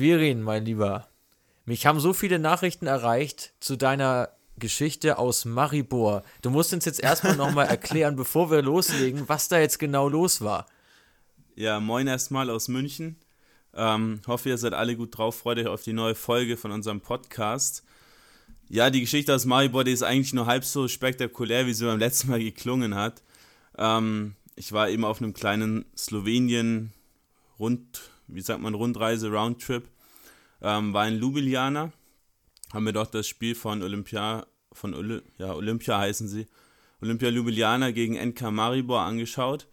Quirin, mein Lieber, mich haben so viele Nachrichten erreicht zu deiner Geschichte aus Maribor. Du musst uns jetzt erstmal nochmal erklären, bevor wir loslegen, was da jetzt genau los war. Ja, moin erstmal aus München. Ähm, hoffe, ihr seid alle gut drauf. Freut euch auf die neue Folge von unserem Podcast. Ja, die Geschichte aus Maribor, die ist eigentlich nur halb so spektakulär, wie sie beim letzten Mal geklungen hat. Ähm, ich war eben auf einem kleinen Slowenien rund, wie sagt man, Rundreise, Roundtrip. Ähm, war in Ljubljana. Haben wir dort das Spiel von Olympia, von Oly ja, Olympia heißen sie, Olympia Ljubljana gegen NK Maribor angeschaut.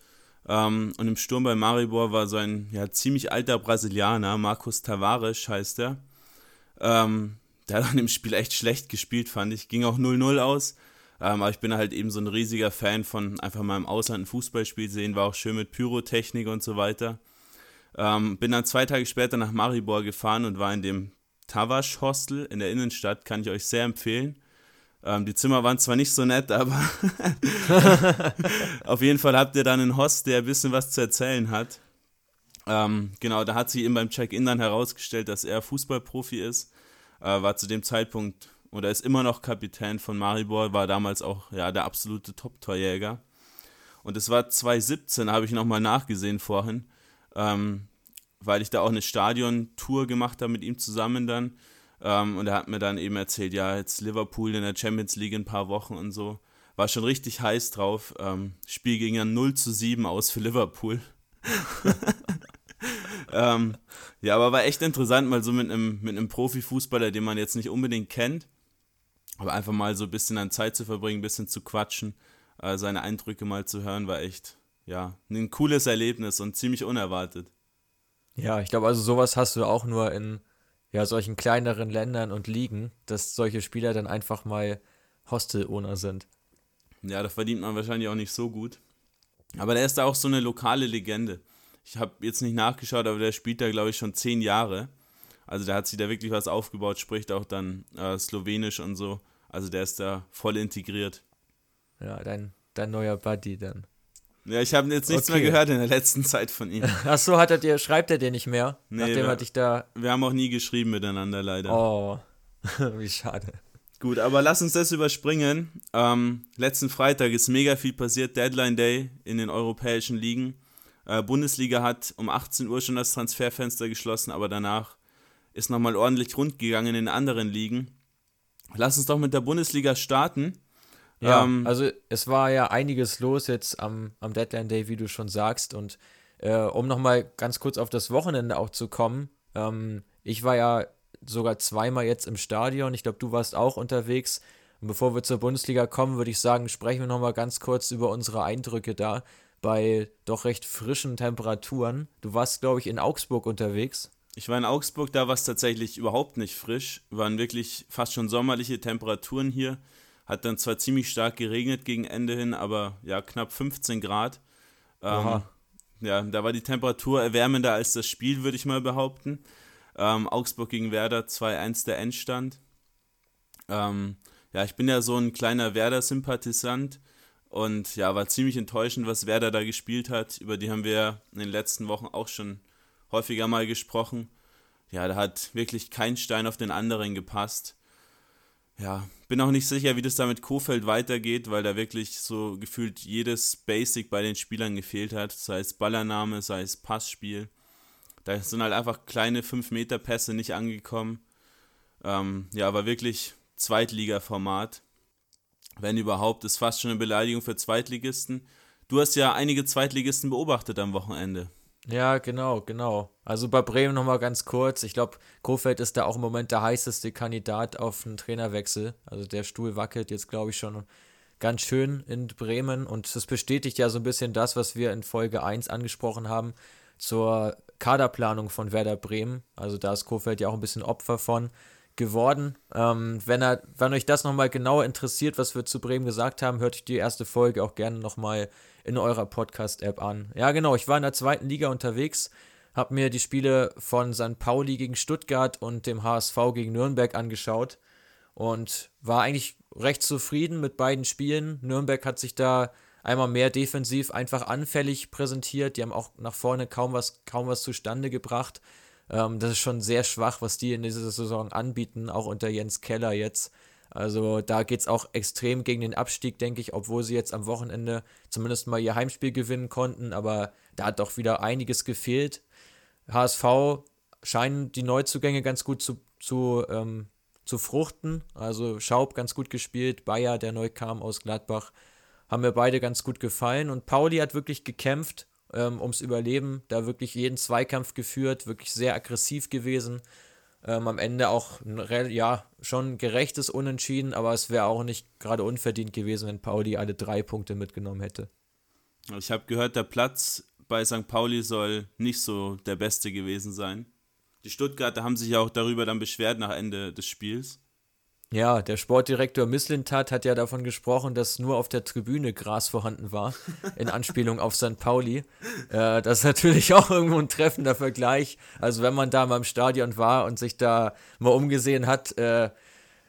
Ähm, und im Sturm bei Maribor war so ein ja, ziemlich alter Brasilianer, Marcos Tavares heißt er. Ähm, der hat an dem Spiel echt schlecht gespielt, fand ich. Ging auch 0-0 aus. Ähm, aber ich bin halt eben so ein riesiger Fan von einfach mal im Ausland ein Fußballspiel sehen. War auch schön mit Pyrotechnik und so weiter. Ähm, bin dann zwei Tage später nach Maribor gefahren und war in dem Tavash Hostel in der Innenstadt. Kann ich euch sehr empfehlen. Ähm, die Zimmer waren zwar nicht so nett, aber auf jeden Fall habt ihr dann einen Host, der ein bisschen was zu erzählen hat. Ähm, genau, da hat sich eben beim Check-in dann herausgestellt, dass er Fußballprofi ist. Äh, war zu dem Zeitpunkt oder ist immer noch Kapitän von Maribor, war damals auch ja, der absolute Top-Torjäger. Und es war 2017, habe ich nochmal nachgesehen vorhin, ähm, weil ich da auch eine Stadion-Tour gemacht habe mit ihm zusammen dann. Ähm, und er hat mir dann eben erzählt, ja, jetzt Liverpool in der Champions League in ein paar Wochen und so. War schon richtig heiß drauf. Ähm, Spiel ging ja 0 zu 7 aus für Liverpool. ähm, ja, aber war echt interessant, mal so mit einem, mit einem Profifußballer, den man jetzt nicht unbedingt kennt, aber einfach mal so ein bisschen an Zeit zu verbringen, ein bisschen zu quatschen, äh, seine Eindrücke mal zu hören, war echt, ja, ein cooles Erlebnis und ziemlich unerwartet. Ja, ich glaube, also sowas hast du auch nur in ja, solchen kleineren Ländern und Ligen, dass solche Spieler dann einfach mal Hostel-Owner sind. Ja, da verdient man wahrscheinlich auch nicht so gut. Aber der ist da auch so eine lokale Legende. Ich habe jetzt nicht nachgeschaut, aber der spielt da, glaube ich, schon zehn Jahre. Also der hat sich da wirklich was aufgebaut, spricht auch dann äh, Slowenisch und so. Also der ist da voll integriert. Ja, dein, dein neuer Buddy dann. Ja, ich habe jetzt nichts okay. mehr gehört in der letzten Zeit von ihm. Ach so, hat er dir, schreibt er dir nicht mehr? Nee, nachdem wir, er dich da. Wir haben auch nie geschrieben miteinander, leider. Oh, wie schade. Gut, aber lass uns das überspringen. Ähm, letzten Freitag ist mega viel passiert. Deadline Day in den europäischen Ligen. Äh, Bundesliga hat um 18 Uhr schon das Transferfenster geschlossen, aber danach ist nochmal ordentlich rund gegangen in anderen Ligen. Lass uns doch mit der Bundesliga starten. Ja, ähm, also es war ja einiges los jetzt am, am Deadline Day, wie du schon sagst. Und äh, um nochmal ganz kurz auf das Wochenende auch zu kommen, ähm, ich war ja sogar zweimal jetzt im Stadion. Ich glaube, du warst auch unterwegs. Und bevor wir zur Bundesliga kommen, würde ich sagen, sprechen wir nochmal ganz kurz über unsere Eindrücke da bei doch recht frischen Temperaturen. Du warst, glaube ich, in Augsburg unterwegs. Ich war in Augsburg, da war es tatsächlich überhaupt nicht frisch. Waren wirklich fast schon sommerliche Temperaturen hier. Hat dann zwar ziemlich stark geregnet gegen Ende hin, aber ja, knapp 15 Grad. Ähm, ja, da war die Temperatur erwärmender als das Spiel, würde ich mal behaupten. Ähm, Augsburg gegen Werder 2-1 der Endstand. Ähm, ja, ich bin ja so ein kleiner Werder-Sympathisant und ja, war ziemlich enttäuschend, was Werder da gespielt hat. Über die haben wir in den letzten Wochen auch schon häufiger mal gesprochen. Ja, da hat wirklich kein Stein auf den anderen gepasst ja, bin auch nicht sicher, wie das da mit Kofeld weitergeht, weil da wirklich so gefühlt jedes Basic bei den Spielern gefehlt hat, sei es Ballername, sei es Passspiel. Da sind halt einfach kleine 5-Meter-Pässe nicht angekommen. Ähm, ja, aber wirklich Zweitliga-Format. Wenn überhaupt, ist fast schon eine Beleidigung für Zweitligisten. Du hast ja einige Zweitligisten beobachtet am Wochenende. Ja, genau, genau. Also bei Bremen nochmal ganz kurz. Ich glaube, Kofeld ist da auch im Moment der heißeste Kandidat auf einen Trainerwechsel. Also der Stuhl wackelt jetzt, glaube ich, schon ganz schön in Bremen. Und das bestätigt ja so ein bisschen das, was wir in Folge 1 angesprochen haben zur Kaderplanung von Werder Bremen. Also da ist Kofeld ja auch ein bisschen Opfer von geworden. Ähm, wenn, er, wenn euch das nochmal genauer interessiert, was wir zu Bremen gesagt haben, hört euch die erste Folge auch gerne nochmal in eurer Podcast-App an. Ja, genau, ich war in der zweiten Liga unterwegs, habe mir die Spiele von St. Pauli gegen Stuttgart und dem HSV gegen Nürnberg angeschaut und war eigentlich recht zufrieden mit beiden Spielen. Nürnberg hat sich da einmal mehr defensiv einfach anfällig präsentiert. Die haben auch nach vorne kaum was, kaum was zustande gebracht. Ähm, das ist schon sehr schwach, was die in dieser Saison anbieten, auch unter Jens Keller jetzt. Also da geht es auch extrem gegen den Abstieg, denke ich, obwohl sie jetzt am Wochenende zumindest mal ihr Heimspiel gewinnen konnten, aber da hat doch wieder einiges gefehlt. HSV scheinen die Neuzugänge ganz gut zu, zu, ähm, zu fruchten. Also Schaub ganz gut gespielt, Bayer, der neu kam aus Gladbach, haben mir beide ganz gut gefallen. Und Pauli hat wirklich gekämpft ähm, ums Überleben, da wirklich jeden Zweikampf geführt, wirklich sehr aggressiv gewesen. Ähm, am Ende auch ja, schon gerechtes Unentschieden, aber es wäre auch nicht gerade unverdient gewesen, wenn Pauli alle drei Punkte mitgenommen hätte. Ich habe gehört, der Platz bei St. Pauli soll nicht so der beste gewesen sein. Die Stuttgarter haben sich ja auch darüber dann beschwert nach Ende des Spiels. Ja, der Sportdirektor Misslintat hat ja davon gesprochen, dass nur auf der Tribüne Gras vorhanden war, in Anspielung auf St. Pauli. Äh, das ist natürlich auch irgendwo ein treffender Vergleich. Also wenn man da mal im Stadion war und sich da mal umgesehen hat, äh,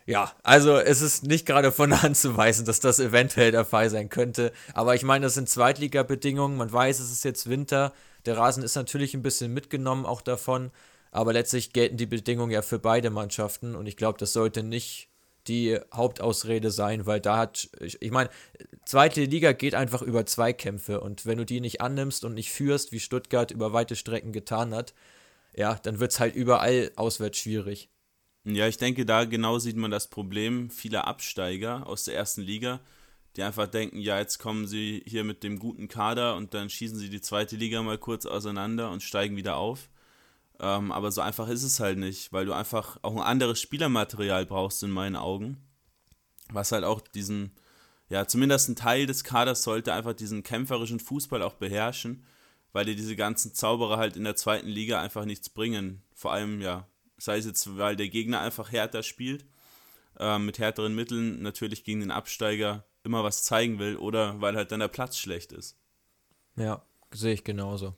ja, also es ist nicht gerade von der Hand zu weisen, dass das eventuell der Fall sein könnte. Aber ich meine, das sind Zweitliga-Bedingungen. Man weiß, es ist jetzt Winter. Der Rasen ist natürlich ein bisschen mitgenommen auch davon. Aber letztlich gelten die Bedingungen ja für beide Mannschaften. Und ich glaube, das sollte nicht die Hauptausrede sein, weil da hat, ich, ich meine, zweite Liga geht einfach über Zweikämpfe und wenn du die nicht annimmst und nicht führst, wie Stuttgart über weite Strecken getan hat, ja, dann wird es halt überall auswärts schwierig. Ja, ich denke, da genau sieht man das Problem vieler Absteiger aus der ersten Liga, die einfach denken, ja, jetzt kommen sie hier mit dem guten Kader und dann schießen sie die zweite Liga mal kurz auseinander und steigen wieder auf. Ähm, aber so einfach ist es halt nicht, weil du einfach auch ein anderes Spielermaterial brauchst in meinen Augen. Was halt auch diesen, ja, zumindest ein Teil des Kaders sollte einfach diesen kämpferischen Fußball auch beherrschen, weil dir diese ganzen Zauberer halt in der zweiten Liga einfach nichts bringen. Vor allem, ja, sei es jetzt, weil der Gegner einfach härter spielt, äh, mit härteren Mitteln natürlich gegen den Absteiger immer was zeigen will oder weil halt dann der Platz schlecht ist. Ja, sehe ich genauso.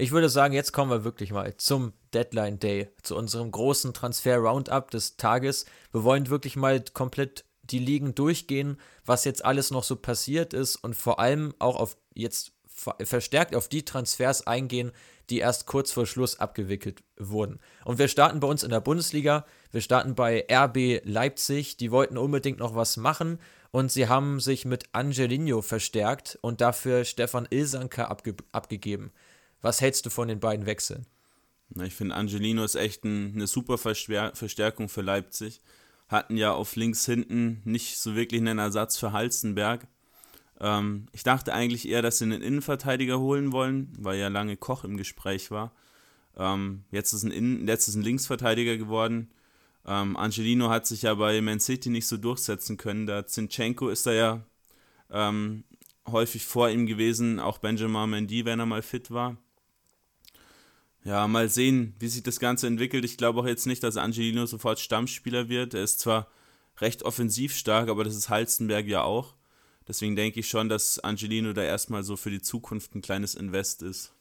Ich würde sagen, jetzt kommen wir wirklich mal zum Deadline Day, zu unserem großen Transfer-Roundup des Tages. Wir wollen wirklich mal komplett die Ligen durchgehen, was jetzt alles noch so passiert ist und vor allem auch auf jetzt verstärkt auf die Transfers eingehen, die erst kurz vor Schluss abgewickelt wurden. Und wir starten bei uns in der Bundesliga. Wir starten bei RB Leipzig. Die wollten unbedingt noch was machen und sie haben sich mit Angelino verstärkt und dafür Stefan Ilsanker abge abgegeben. Was hältst du von den beiden Wechseln? Ich finde, Angelino ist echt ein, eine super Verstärkung für Leipzig. Hatten ja auf links hinten nicht so wirklich einen Ersatz für Halstenberg. Ähm, ich dachte eigentlich eher, dass sie einen Innenverteidiger holen wollen, weil ja lange Koch im Gespräch war. Ähm, jetzt, ist ein Innen, jetzt ist ein Linksverteidiger geworden. Ähm, Angelino hat sich ja bei Man City nicht so durchsetzen können. Da Zinchenko ist da ja ähm, häufig vor ihm gewesen, auch Benjamin Mendy, wenn er mal fit war ja, mal sehen, wie sich das Ganze entwickelt. Ich glaube auch jetzt nicht, dass Angelino sofort Stammspieler wird. Er ist zwar recht offensiv stark, aber das ist Halstenberg ja auch. Deswegen denke ich schon, dass Angelino da erstmal so für die Zukunft ein kleines Invest ist.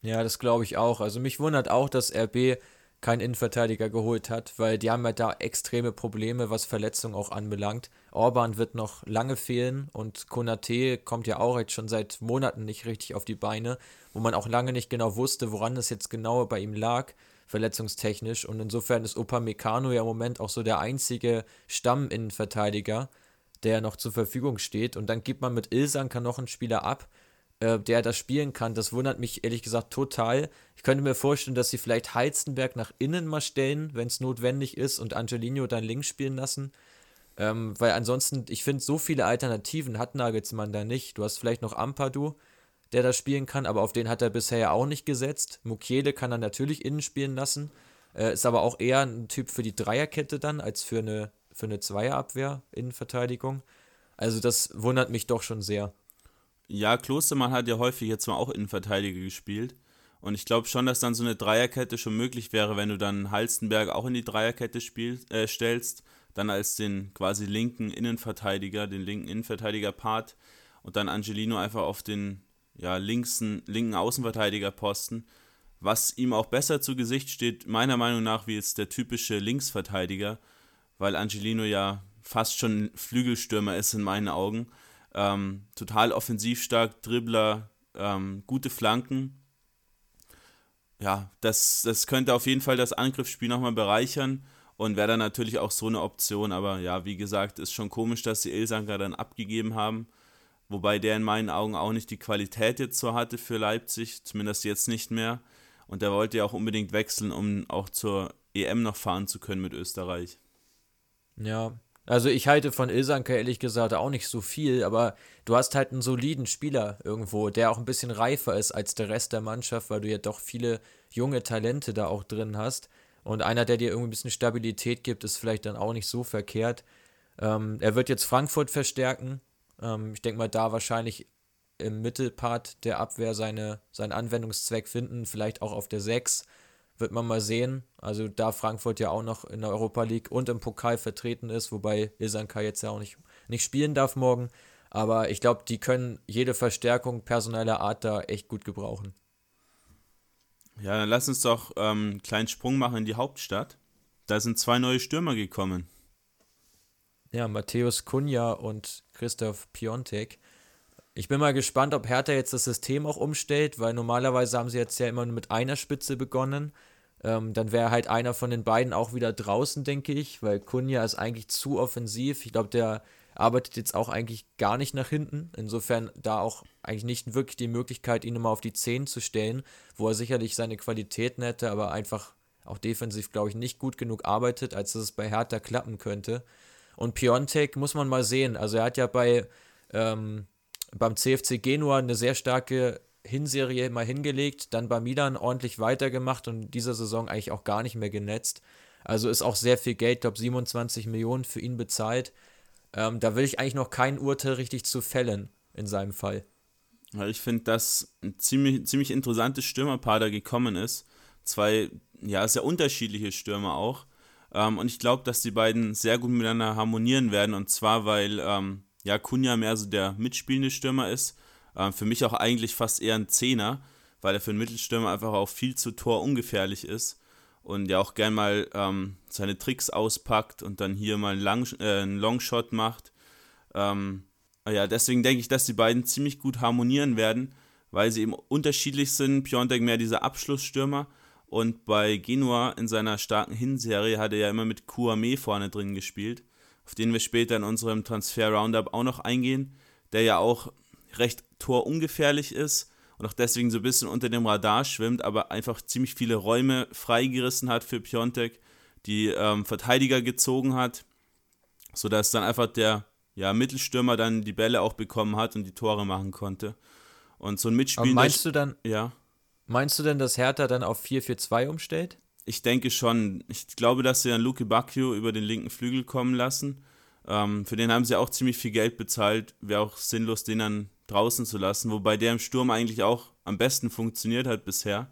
Ja, das glaube ich auch. Also mich wundert auch, dass RB keinen Innenverteidiger geholt hat, weil die haben ja da extreme Probleme, was Verletzungen auch anbelangt. Orban wird noch lange fehlen und Konate kommt ja auch jetzt schon seit Monaten nicht richtig auf die Beine, wo man auch lange nicht genau wusste, woran es jetzt genau bei ihm lag, verletzungstechnisch. Und insofern ist Opa Meccano ja im Moment auch so der einzige Stamminnenverteidiger, der noch zur Verfügung steht. Und dann gibt man mit Ilsanker noch einen Spieler ab, äh, der das spielen kann. Das wundert mich ehrlich gesagt total. Ich könnte mir vorstellen, dass sie vielleicht Heizenberg nach innen mal stellen, wenn es notwendig ist, und Angelino dann links spielen lassen. Ähm, weil ansonsten, ich finde, so viele Alternativen hat Nagelsmann da nicht. Du hast vielleicht noch Ampadu, der da spielen kann, aber auf den hat er bisher ja auch nicht gesetzt. Mukiele kann er natürlich innen spielen lassen, äh, ist aber auch eher ein Typ für die Dreierkette dann, als für eine, für eine Zweierabwehr, Innenverteidigung. Also das wundert mich doch schon sehr. Ja, Klostermann hat ja häufig jetzt mal auch Innenverteidiger gespielt. Und ich glaube schon, dass dann so eine Dreierkette schon möglich wäre, wenn du dann Halstenberg auch in die Dreierkette spiel, äh, stellst, dann als den quasi linken Innenverteidiger, den linken Innenverteidiger-Part und dann Angelino einfach auf den ja, linksen, linken Außenverteidigerposten, was ihm auch besser zu Gesicht steht, meiner Meinung nach, wie jetzt der typische Linksverteidiger, weil Angelino ja fast schon Flügelstürmer ist in meinen Augen ähm, total offensiv stark, Dribbler, ähm, gute Flanken. ja, das, das könnte auf jeden Fall das Angriffsspiel nochmal bereichern und wäre dann natürlich auch so eine Option. Aber ja, wie gesagt, ist schon komisch, dass sie Ilsanker dann abgegeben haben. Wobei der in meinen Augen auch nicht die Qualität jetzt so hatte für Leipzig, zumindest jetzt nicht mehr. Und der wollte ja auch unbedingt wechseln, um auch zur EM noch fahren zu können mit Österreich. Ja, also ich halte von Ilsanker ehrlich gesagt auch nicht so viel, aber du hast halt einen soliden Spieler irgendwo, der auch ein bisschen reifer ist als der Rest der Mannschaft, weil du ja doch viele junge Talente da auch drin hast. Und einer, der dir irgendwie ein bisschen Stabilität gibt, ist vielleicht dann auch nicht so verkehrt. Ähm, er wird jetzt Frankfurt verstärken. Ähm, ich denke mal, da wahrscheinlich im Mittelpart der Abwehr seine, seinen Anwendungszweck finden, vielleicht auch auf der 6. Wird man mal sehen. Also da Frankfurt ja auch noch in der Europa League und im Pokal vertreten ist, wobei Ilsanka jetzt ja auch nicht, nicht spielen darf morgen. Aber ich glaube, die können jede Verstärkung personeller Art da echt gut gebrauchen. Ja, dann lass uns doch ähm, einen kleinen Sprung machen in die Hauptstadt. Da sind zwei neue Stürmer gekommen. Ja, Matthäus Kunja und Christoph Piontek. Ich bin mal gespannt, ob Hertha jetzt das System auch umstellt, weil normalerweise haben sie jetzt ja immer nur mit einer Spitze begonnen. Ähm, dann wäre halt einer von den beiden auch wieder draußen, denke ich, weil Kunja ist eigentlich zu offensiv. Ich glaube, der arbeitet jetzt auch eigentlich gar nicht nach hinten. Insofern da auch eigentlich nicht wirklich die Möglichkeit, ihn nochmal auf die 10 zu stellen, wo er sicherlich seine Qualitäten hätte, aber einfach auch defensiv, glaube ich, nicht gut genug arbeitet, als dass es bei Hertha klappen könnte. Und Piontek muss man mal sehen. Also er hat ja bei ähm, beim CFC Genua eine sehr starke Hinserie mal hingelegt, dann bei Milan ordentlich weitergemacht und dieser Saison eigentlich auch gar nicht mehr genetzt. Also ist auch sehr viel Geld, glaube 27 Millionen für ihn bezahlt. Ähm, da will ich eigentlich noch kein Urteil richtig zu fällen in seinem Fall. Ich finde, dass ein ziemlich, ziemlich interessantes Stürmerpaar da gekommen ist. Zwei ja, sehr unterschiedliche Stürmer auch. Ähm, und ich glaube, dass die beiden sehr gut miteinander harmonieren werden. Und zwar, weil ähm, ja, Kunja mehr so der mitspielende Stürmer ist. Ähm, für mich auch eigentlich fast eher ein Zehner, weil er für einen Mittelstürmer einfach auch viel zu torungefährlich ist und ja auch gern mal ähm, seine Tricks auspackt und dann hier mal einen, Lang äh, einen Longshot macht. Ähm, ja, deswegen denke ich, dass die beiden ziemlich gut harmonieren werden, weil sie eben unterschiedlich sind. Piontek mehr dieser Abschlussstürmer und bei Genua in seiner starken Hinserie hat er ja immer mit Kouame vorne drin gespielt auf den wir später in unserem Transfer-Roundup auch noch eingehen, der ja auch recht torungefährlich ist und auch deswegen so ein bisschen unter dem Radar schwimmt, aber einfach ziemlich viele Räume freigerissen hat für Piontek, die ähm, Verteidiger gezogen hat, sodass dann einfach der ja, Mittelstürmer dann die Bälle auch bekommen hat und die Tore machen konnte. Und so ein Mitspiel. Meinst du dann? Ja. Meinst du denn, dass Hertha dann auf 4-4-2 umstellt? ich denke schon. Ich glaube, dass sie dann Luke Bacchio über den linken Flügel kommen lassen. Ähm, für den haben sie auch ziemlich viel Geld bezahlt. Wäre auch sinnlos, den dann draußen zu lassen. Wobei der im Sturm eigentlich auch am besten funktioniert hat bisher.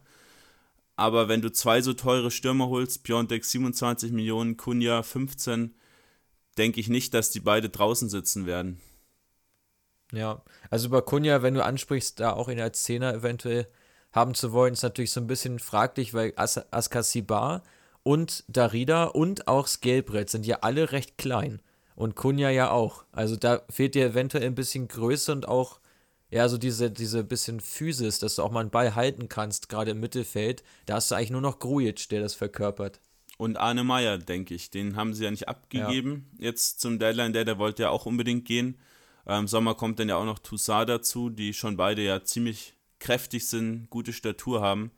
Aber wenn du zwei so teure Stürmer holst, Piontek 27 Millionen, Kunja 15, denke ich nicht, dass die beide draußen sitzen werden. Ja, also bei Kunja, wenn du ansprichst, da auch in der Zehner eventuell haben zu wollen, ist natürlich so ein bisschen fraglich, weil As Askasibar und Darida und auch Skelbrett sind ja alle recht klein. Und Kunja ja auch. Also da fehlt dir eventuell ein bisschen Größe und auch, ja, so diese, diese bisschen Physis, dass du auch mal einen Ball halten kannst, gerade im Mittelfeld. Da hast du eigentlich nur noch Grujic, der das verkörpert. Und Arne Meyer, denke ich. Den haben sie ja nicht abgegeben ja. jetzt zum Deadline. Der, der wollte ja auch unbedingt gehen. Im ähm, Sommer kommt dann ja auch noch Toussaint dazu, die schon beide ja ziemlich kräftig sind, gute Statur haben.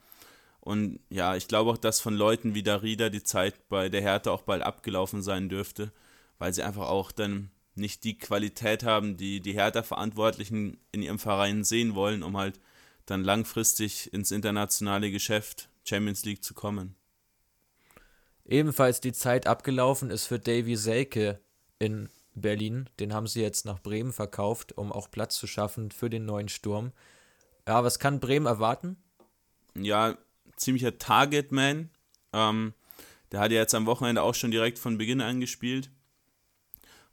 Und ja, ich glaube auch, dass von Leuten wie Darida die Zeit bei der Härte auch bald abgelaufen sein dürfte, weil sie einfach auch dann nicht die Qualität haben, die die Hertha-Verantwortlichen in ihrem Verein sehen wollen, um halt dann langfristig ins internationale Geschäft Champions League zu kommen. Ebenfalls die Zeit abgelaufen ist für Davy Selke in Berlin. Den haben sie jetzt nach Bremen verkauft, um auch Platz zu schaffen für den neuen Sturm. Ja, was kann Bremen erwarten? Ja, ziemlicher Target-Man. Ähm, der hat ja jetzt am Wochenende auch schon direkt von Beginn an gespielt.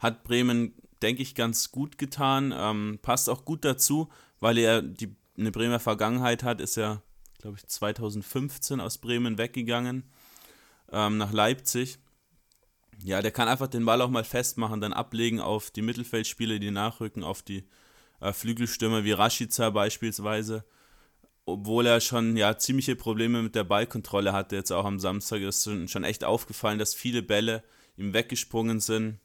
Hat Bremen, denke ich, ganz gut getan. Ähm, passt auch gut dazu, weil er die, eine Bremer Vergangenheit hat. Ist ja, glaube ich, 2015 aus Bremen weggegangen ähm, nach Leipzig. Ja, der kann einfach den Ball auch mal festmachen, dann ablegen auf die Mittelfeldspieler, die nachrücken, auf die äh, Flügelstürmer wie Rashica beispielsweise. obwohl er schon ja ziemliche Probleme mit der Ballkontrolle hatte, jetzt auch am Samstag, ist schon echt aufgefallen, dass viele Bälle ihm weggesprungen sind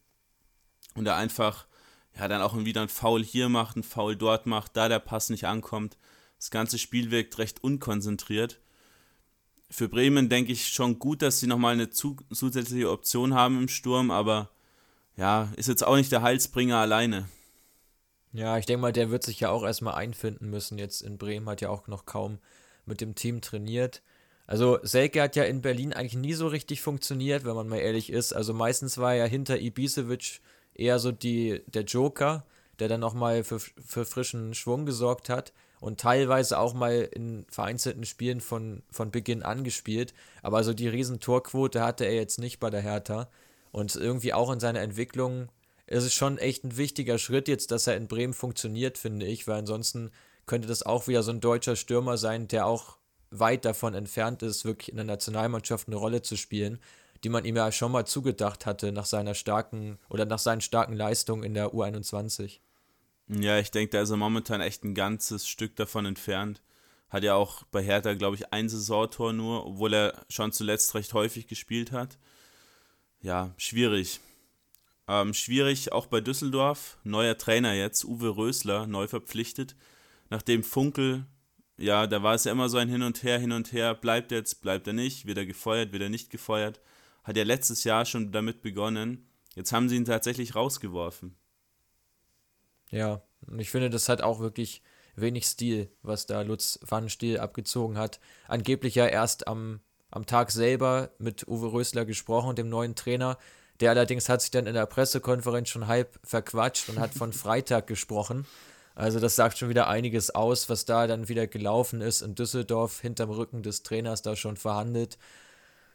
und er einfach ja dann auch wieder ein Foul hier macht, ein Foul dort macht, da der Pass nicht ankommt. Das ganze Spiel wirkt recht unkonzentriert. Für Bremen denke ich schon gut, dass sie nochmal eine zusätzliche Option haben im Sturm, aber ja, ist jetzt auch nicht der Heilsbringer alleine. Ja, ich denke mal, der wird sich ja auch erstmal einfinden müssen. Jetzt in Bremen hat ja auch noch kaum mit dem Team trainiert. Also Selke hat ja in Berlin eigentlich nie so richtig funktioniert, wenn man mal ehrlich ist. Also meistens war er hinter Ibisevic eher so die, der Joker, der dann nochmal für, für frischen Schwung gesorgt hat und teilweise auch mal in vereinzelten Spielen von, von Beginn an gespielt. Aber so die riesen Torquote hatte er jetzt nicht bei der Hertha. Und irgendwie auch in seiner Entwicklung ist es schon echt ein wichtiger Schritt jetzt, dass er in Bremen funktioniert, finde ich, weil ansonsten könnte das auch wieder so ein deutscher Stürmer sein, der auch weit davon entfernt ist, wirklich in der Nationalmannschaft eine Rolle zu spielen, die man ihm ja schon mal zugedacht hatte nach seiner starken oder nach seinen starken Leistungen in der U21. Ja, ich denke, da ist er momentan echt ein ganzes Stück davon entfernt. Hat ja auch bei Hertha, glaube ich, ein Saisontor nur, obwohl er schon zuletzt recht häufig gespielt hat. Ja, schwierig. Ähm, schwierig auch bei Düsseldorf. Neuer Trainer jetzt, Uwe Rösler, neu verpflichtet. Nachdem Funkel, ja, da war es ja immer so ein Hin und Her, hin und her, bleibt jetzt, bleibt er nicht, wird er gefeuert, wird er nicht gefeuert. Hat ja letztes Jahr schon damit begonnen. Jetzt haben sie ihn tatsächlich rausgeworfen. Ja, und ich finde, das hat auch wirklich wenig Stil, was da Lutz Pfannenstiel abgezogen hat. Angeblich ja erst am, am Tag selber mit Uwe Rösler gesprochen, dem neuen Trainer. Der allerdings hat sich dann in der Pressekonferenz schon halb verquatscht und hat von Freitag gesprochen. Also das sagt schon wieder einiges aus, was da dann wieder gelaufen ist in Düsseldorf hinterm Rücken des Trainers da schon verhandelt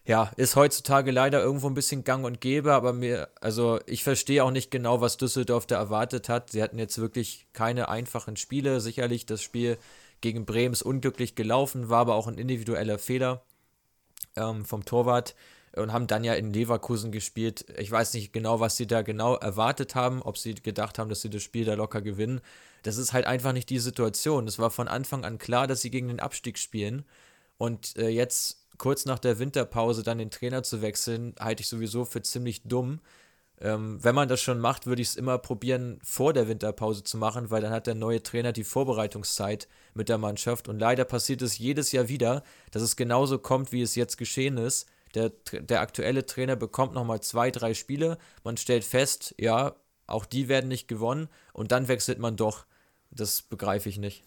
ja, ist heutzutage leider irgendwo ein bisschen gang und gäbe, aber mir, also ich verstehe auch nicht genau, was Düsseldorf da erwartet hat. Sie hatten jetzt wirklich keine einfachen Spiele. Sicherlich das Spiel gegen Bremen ist unglücklich gelaufen, war aber auch ein individueller Fehler ähm, vom Torwart und haben dann ja in Leverkusen gespielt. Ich weiß nicht genau, was sie da genau erwartet haben, ob sie gedacht haben, dass sie das Spiel da locker gewinnen. Das ist halt einfach nicht die Situation. Es war von Anfang an klar, dass sie gegen den Abstieg spielen. Und äh, jetzt kurz nach der Winterpause dann den Trainer zu wechseln, halte ich sowieso für ziemlich dumm. Ähm, wenn man das schon macht, würde ich es immer probieren, vor der Winterpause zu machen, weil dann hat der neue Trainer die Vorbereitungszeit mit der Mannschaft. Und leider passiert es jedes Jahr wieder, dass es genauso kommt, wie es jetzt geschehen ist. Der, der aktuelle Trainer bekommt nochmal zwei, drei Spiele. Man stellt fest, ja, auch die werden nicht gewonnen. Und dann wechselt man doch. Das begreife ich nicht.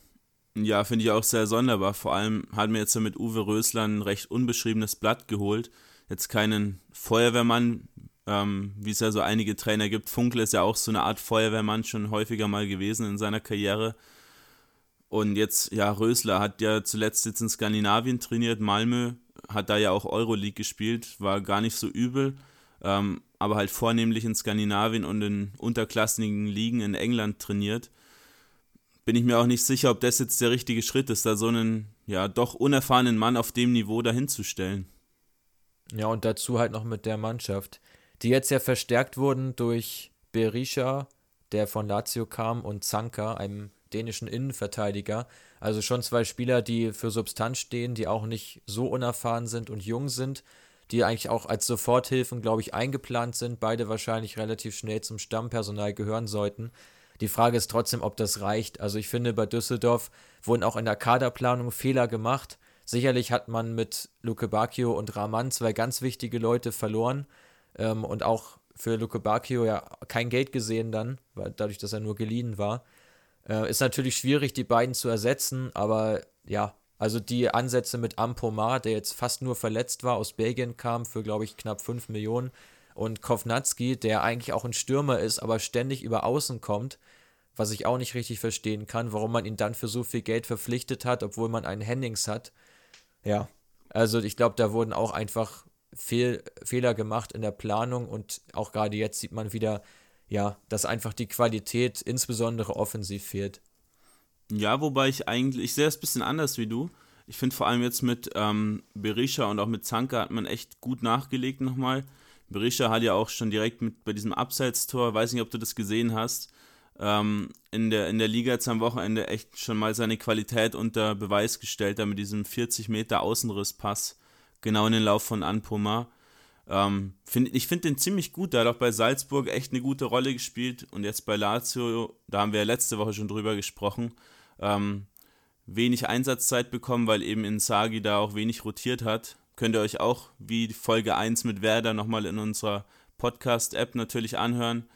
Ja, finde ich auch sehr sonderbar. Vor allem hat mir jetzt mit Uwe Rösler ein recht unbeschriebenes Blatt geholt. Jetzt keinen Feuerwehrmann, ähm, wie es ja so einige Trainer gibt. Funkel ist ja auch so eine Art Feuerwehrmann schon häufiger mal gewesen in seiner Karriere. Und jetzt, ja, Rösler hat ja zuletzt jetzt in Skandinavien trainiert, Malmö, hat da ja auch Euroleague gespielt, war gar nicht so übel, ähm, aber halt vornehmlich in Skandinavien und in unterklassigen Ligen in England trainiert bin ich mir auch nicht sicher, ob das jetzt der richtige Schritt ist, da so einen ja doch unerfahrenen Mann auf dem Niveau dahinzustellen. Ja, und dazu halt noch mit der Mannschaft, die jetzt ja verstärkt wurden durch Berisha, der von Lazio kam, und Zanka, einem dänischen Innenverteidiger. Also schon zwei Spieler, die für Substanz stehen, die auch nicht so unerfahren sind und jung sind, die eigentlich auch als Soforthilfen, glaube ich, eingeplant sind, beide wahrscheinlich relativ schnell zum Stammpersonal gehören sollten. Die Frage ist trotzdem, ob das reicht. Also ich finde, bei Düsseldorf wurden auch in der Kaderplanung Fehler gemacht. Sicherlich hat man mit Luke Bacchio und Rahman zwei ganz wichtige Leute verloren ähm, und auch für Luke Bacchio ja kein Geld gesehen dann, weil dadurch, dass er nur geliehen war. Äh, ist natürlich schwierig, die beiden zu ersetzen, aber ja, also die Ansätze mit Ampomar, der jetzt fast nur verletzt war, aus Belgien kam für, glaube ich, knapp 5 Millionen, und Kovnatski, der eigentlich auch ein Stürmer ist, aber ständig über Außen kommt, was ich auch nicht richtig verstehen kann, warum man ihn dann für so viel Geld verpflichtet hat, obwohl man einen Hennings hat. Ja, also ich glaube, da wurden auch einfach Fehl Fehler gemacht in der Planung und auch gerade jetzt sieht man wieder, ja, dass einfach die Qualität insbesondere offensiv fehlt. Ja, wobei ich eigentlich, ich sehe es ein bisschen anders wie du. Ich finde vor allem jetzt mit ähm, Berisha und auch mit Zanka hat man echt gut nachgelegt nochmal. Berisha hat ja auch schon direkt mit bei diesem Abseitstor, weiß nicht, ob du das gesehen hast, ähm, in, der, in der Liga jetzt am Wochenende echt schon mal seine Qualität unter Beweis gestellt, da mit diesem 40 Meter Außenrisspass genau in den Lauf von Anpoma. Ähm, find, ich finde den ziemlich gut, der hat auch bei Salzburg echt eine gute Rolle gespielt und jetzt bei Lazio, da haben wir ja letzte Woche schon drüber gesprochen, ähm, wenig Einsatzzeit bekommen, weil eben Insagi da auch wenig rotiert hat. Könnt ihr euch auch wie Folge 1 mit Werder nochmal in unserer Podcast-App natürlich anhören,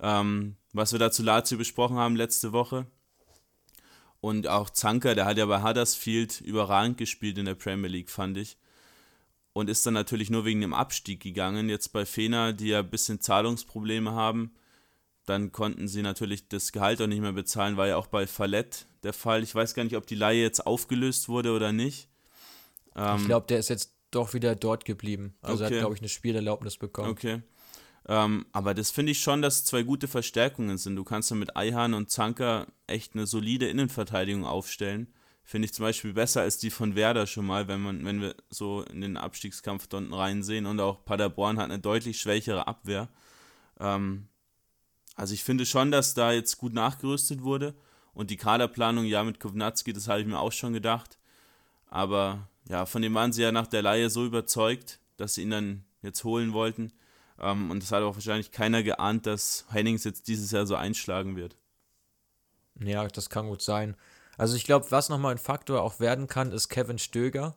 ähm, was wir da zu Lazio besprochen haben letzte Woche. Und auch Zanker, der hat ja bei Huddersfield überragend gespielt in der Premier League, fand ich. Und ist dann natürlich nur wegen dem Abstieg gegangen. Jetzt bei Fener, die ja ein bisschen Zahlungsprobleme haben, dann konnten sie natürlich das Gehalt auch nicht mehr bezahlen, war ja auch bei Fallett der Fall. Ich weiß gar nicht, ob die Laie jetzt aufgelöst wurde oder nicht. Ähm, ich glaube, der ist jetzt doch wieder dort geblieben. Also okay. hat, glaube ich, eine Spielerlaubnis bekommen. Okay. Ähm, aber das finde ich schon, dass zwei gute Verstärkungen sind. Du kannst dann mit Eihan und Zanker echt eine solide Innenverteidigung aufstellen. Finde ich zum Beispiel besser als die von Werder schon mal, wenn man, wenn wir so in den Abstiegskampf da unten reinsehen. Und auch Paderborn hat eine deutlich schwächere Abwehr. Ähm, also ich finde schon, dass da jetzt gut nachgerüstet wurde. Und die Kaderplanung, ja, mit Kovnatski, das habe ich mir auch schon gedacht. Aber ja, von dem waren sie ja nach der Laie so überzeugt, dass sie ihn dann jetzt holen wollten. Ähm, und das hat auch wahrscheinlich keiner geahnt, dass Hennings jetzt dieses Jahr so einschlagen wird. Ja, das kann gut sein. Also ich glaube, was nochmal ein Faktor auch werden kann, ist Kevin Stöger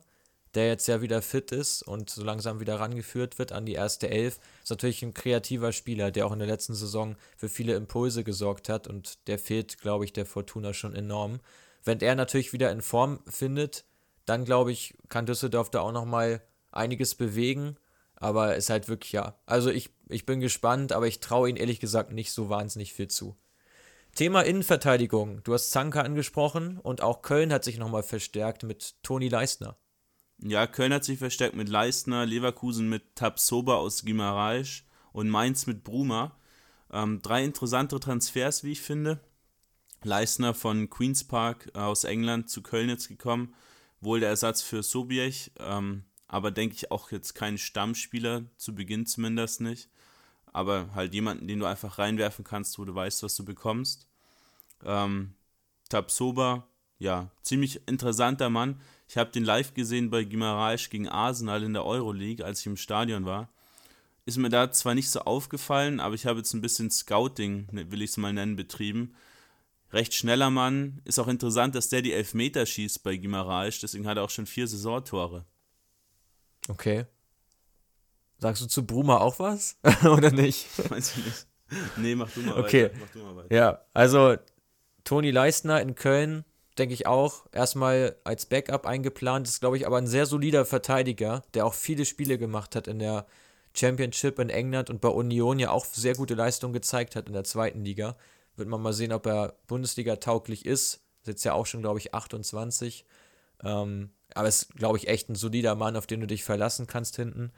der jetzt ja wieder fit ist und so langsam wieder rangeführt wird an die erste Elf, ist natürlich ein kreativer Spieler, der auch in der letzten Saison für viele Impulse gesorgt hat und der fehlt, glaube ich, der Fortuna schon enorm. Wenn er natürlich wieder in Form findet, dann glaube ich, kann Düsseldorf da auch nochmal einiges bewegen, aber ist halt wirklich ja. Also ich, ich bin gespannt, aber ich traue ihnen ehrlich gesagt nicht so wahnsinnig viel zu. Thema Innenverteidigung. Du hast Zanka angesprochen und auch Köln hat sich nochmal verstärkt mit Toni Leistner. Ja, Köln hat sich verstärkt mit Leistner, Leverkusen mit Tabsoba aus Gimareisch und Mainz mit Bruma. Ähm, drei interessante Transfers, wie ich finde. Leistner von Queen's Park aus England zu Köln jetzt gekommen. Wohl der Ersatz für Sobiech, ähm, aber denke ich auch jetzt kein Stammspieler, zu Beginn zumindest nicht. Aber halt jemanden, den du einfach reinwerfen kannst, wo du weißt, was du bekommst. Ähm, Tabsoba, ja, ziemlich interessanter Mann. Ich habe den live gesehen bei Gimaraisch gegen Arsenal in der Euroleague, als ich im Stadion war. Ist mir da zwar nicht so aufgefallen, aber ich habe jetzt ein bisschen Scouting, ne, will ich es mal nennen, betrieben. Recht schneller Mann. Ist auch interessant, dass der die Elfmeter schießt bei Gimaraisch, deswegen hat er auch schon vier Saisontore. Okay. Sagst du zu Bruma auch was? Oder nicht? Meinst du nicht? Nee, mach du mal okay. weiter. Mach du mal weiter. Ja, also Toni Leistner in Köln denke ich auch, erstmal als Backup eingeplant. Ist, glaube ich, aber ein sehr solider Verteidiger, der auch viele Spiele gemacht hat in der Championship in England und bei Union ja auch sehr gute Leistungen gezeigt hat in der zweiten Liga. Wird man mal sehen, ob er Bundesliga tauglich ist. Ist jetzt ja auch schon, glaube ich, 28. Ähm, aber ist, glaube ich, echt ein solider Mann, auf den du dich verlassen kannst hinten.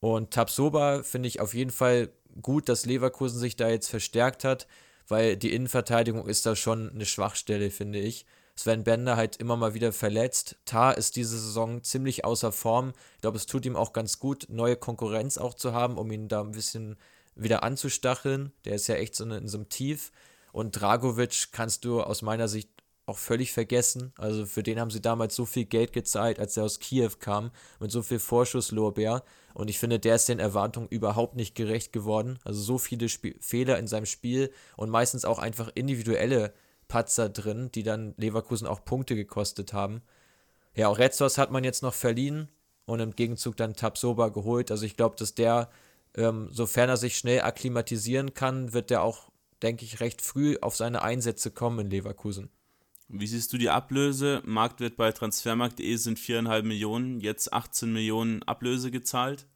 Und Tabsoba finde ich auf jeden Fall gut, dass Leverkusen sich da jetzt verstärkt hat, weil die Innenverteidigung ist da schon eine Schwachstelle, finde ich. Sven Bender halt immer mal wieder verletzt. Tar ist diese Saison ziemlich außer Form. Ich glaube, es tut ihm auch ganz gut, neue Konkurrenz auch zu haben, um ihn da ein bisschen wieder anzustacheln. Der ist ja echt so in so einem Tief. Und Dragovic kannst du aus meiner Sicht auch völlig vergessen. Also für den haben sie damals so viel Geld gezahlt, als er aus Kiew kam, mit so viel Vorschusslorbeer. Und ich finde, der ist den Erwartungen überhaupt nicht gerecht geworden. Also so viele Sp Fehler in seinem Spiel und meistens auch einfach individuelle Patzer drin, die dann Leverkusen auch Punkte gekostet haben. Ja, auch Retzos hat man jetzt noch verliehen und im Gegenzug dann Tabsoba geholt. Also ich glaube, dass der, ähm, sofern er sich schnell akklimatisieren kann, wird der auch, denke ich, recht früh auf seine Einsätze kommen in Leverkusen. Wie siehst du die Ablöse? Marktwert bei transfermarkt.de sind 4,5 Millionen, jetzt 18 Millionen Ablöse gezahlt.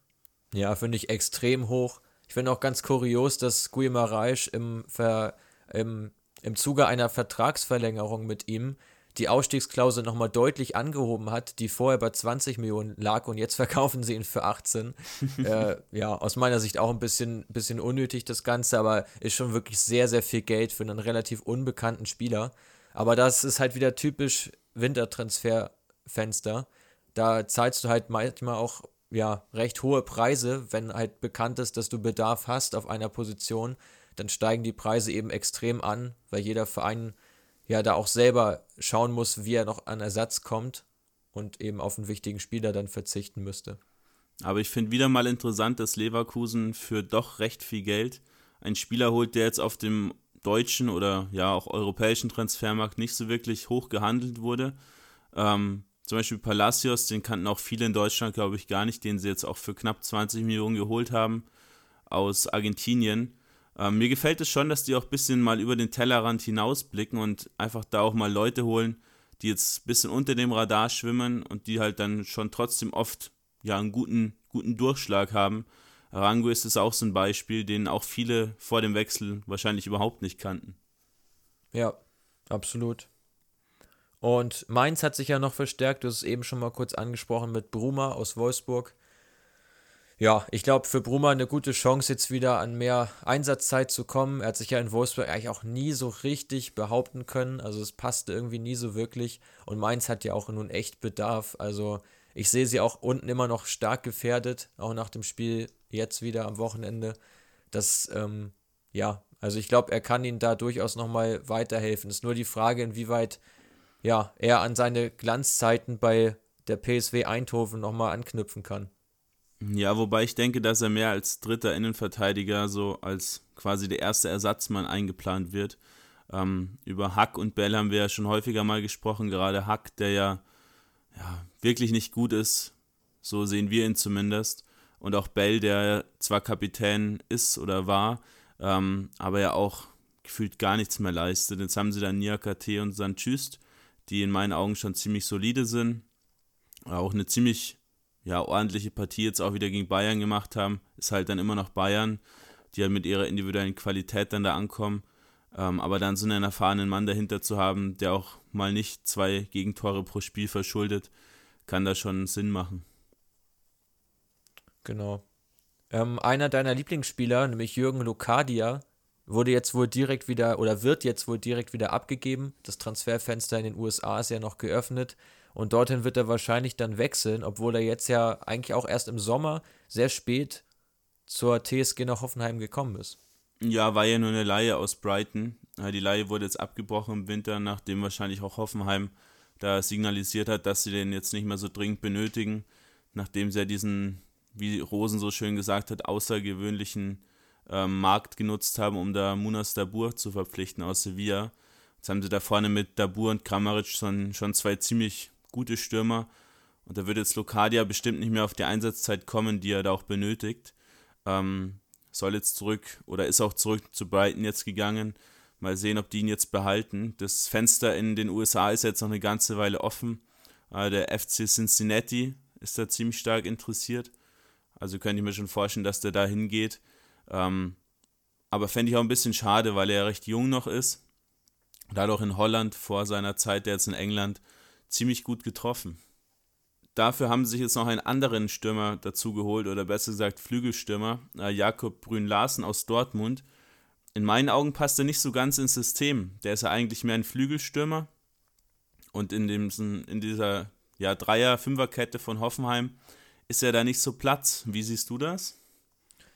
Ja, finde ich extrem hoch. Ich finde auch ganz kurios, dass Guimaraes im, im im Zuge einer Vertragsverlängerung mit ihm die Ausstiegsklausel nochmal deutlich angehoben hat, die vorher bei 20 Millionen lag und jetzt verkaufen sie ihn für 18. äh, ja, aus meiner Sicht auch ein bisschen, bisschen unnötig das Ganze, aber ist schon wirklich sehr, sehr viel Geld für einen relativ unbekannten Spieler. Aber das ist halt wieder typisch Wintertransferfenster. Da zahlst du halt manchmal auch ja, recht hohe Preise, wenn halt bekannt ist, dass du Bedarf hast auf einer Position dann steigen die Preise eben extrem an, weil jeder Verein ja da auch selber schauen muss, wie er noch an Ersatz kommt und eben auf einen wichtigen Spieler dann verzichten müsste. Aber ich finde wieder mal interessant, dass Leverkusen für doch recht viel Geld einen Spieler holt, der jetzt auf dem deutschen oder ja auch europäischen Transfermarkt nicht so wirklich hoch gehandelt wurde. Ähm, zum Beispiel Palacios, den kannten auch viele in Deutschland, glaube ich, gar nicht, den sie jetzt auch für knapp 20 Millionen geholt haben aus Argentinien. Ähm, mir gefällt es schon, dass die auch ein bisschen mal über den Tellerrand hinausblicken und einfach da auch mal Leute holen, die jetzt ein bisschen unter dem Radar schwimmen und die halt dann schon trotzdem oft ja einen guten, guten Durchschlag haben. Arango ist es auch so ein Beispiel, den auch viele vor dem Wechsel wahrscheinlich überhaupt nicht kannten. Ja, absolut. Und Mainz hat sich ja noch verstärkt, du hast es eben schon mal kurz angesprochen mit Bruma aus Wolfsburg. Ja, ich glaube für Bruma eine gute Chance, jetzt wieder an mehr Einsatzzeit zu kommen. Er hat sich ja in Wolfsburg eigentlich auch nie so richtig behaupten können. Also es passte irgendwie nie so wirklich. Und Mainz hat ja auch nun echt Bedarf. Also ich sehe sie auch unten immer noch stark gefährdet, auch nach dem Spiel jetzt wieder am Wochenende. Das, ähm, ja, also ich glaube, er kann ihnen da durchaus nochmal weiterhelfen. Es ist nur die Frage, inwieweit ja, er an seine Glanzzeiten bei der PSW Eindhoven nochmal anknüpfen kann. Ja, wobei ich denke, dass er mehr als dritter Innenverteidiger, so als quasi der erste Ersatzmann eingeplant wird. Ähm, über Hack und Bell haben wir ja schon häufiger mal gesprochen, gerade Hack, der ja, ja wirklich nicht gut ist, so sehen wir ihn zumindest. Und auch Bell, der zwar Kapitän ist oder war, ähm, aber ja auch gefühlt gar nichts mehr leistet. Jetzt haben sie dann Niakate und Sanchüst, die in meinen Augen schon ziemlich solide sind. Auch eine ziemlich ja, ordentliche Partie jetzt auch wieder gegen Bayern gemacht haben, ist halt dann immer noch Bayern, die halt mit ihrer individuellen Qualität dann da ankommen. Ähm, aber dann so einen erfahrenen Mann dahinter zu haben, der auch mal nicht zwei Gegentore pro Spiel verschuldet, kann da schon Sinn machen. Genau. Ähm, einer deiner Lieblingsspieler, nämlich Jürgen Lokadia, wurde jetzt wohl direkt wieder oder wird jetzt wohl direkt wieder abgegeben. Das Transferfenster in den USA ist ja noch geöffnet. Und dorthin wird er wahrscheinlich dann wechseln, obwohl er jetzt ja eigentlich auch erst im Sommer sehr spät zur TSG nach Hoffenheim gekommen ist. Ja, war ja nur eine Laie aus Brighton. Die Laie wurde jetzt abgebrochen im Winter, nachdem wahrscheinlich auch Hoffenheim da signalisiert hat, dass sie den jetzt nicht mehr so dringend benötigen, nachdem sie ja diesen, wie Rosen so schön gesagt hat, außergewöhnlichen ähm, Markt genutzt haben, um da Munas Dabur zu verpflichten aus Sevilla. Jetzt haben sie da vorne mit Dabur und Kramaric schon, schon zwei ziemlich gute Stürmer. Und da wird jetzt Lokadia bestimmt nicht mehr auf die Einsatzzeit kommen, die er da auch benötigt. Ähm, soll jetzt zurück oder ist auch zurück zu Brighton jetzt gegangen. Mal sehen, ob die ihn jetzt behalten. Das Fenster in den USA ist jetzt noch eine ganze Weile offen. Äh, der FC Cincinnati ist da ziemlich stark interessiert. Also könnte ich mir schon vorstellen, dass der da hingeht. Ähm, aber fände ich auch ein bisschen schade, weil er recht jung noch ist. Dadurch in Holland vor seiner Zeit, der jetzt in England, ziemlich gut getroffen. Dafür haben sie sich jetzt noch einen anderen Stürmer dazu geholt, oder besser gesagt Flügelstürmer, äh, Jakob Brünn-Larsen aus Dortmund. In meinen Augen passt er nicht so ganz ins System. Der ist ja eigentlich mehr ein Flügelstürmer. Und in, dem, in dieser ja, Dreier-Fünfer-Kette von Hoffenheim ist er da nicht so Platz. Wie siehst du das?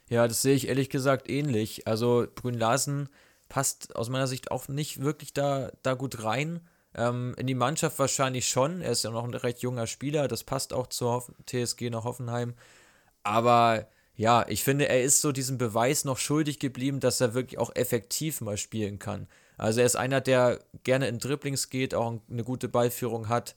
Ja, das sehe ich ehrlich gesagt ähnlich. Also Brünn-Larsen passt aus meiner Sicht auch nicht wirklich da, da gut rein. Ähm, in die Mannschaft wahrscheinlich schon. Er ist ja noch ein recht junger Spieler. Das passt auch zur TSG nach Hoffenheim. Aber ja, ich finde, er ist so diesem Beweis noch schuldig geblieben, dass er wirklich auch effektiv mal spielen kann. Also er ist einer, der gerne in Dribblings geht, auch eine gute Ballführung hat,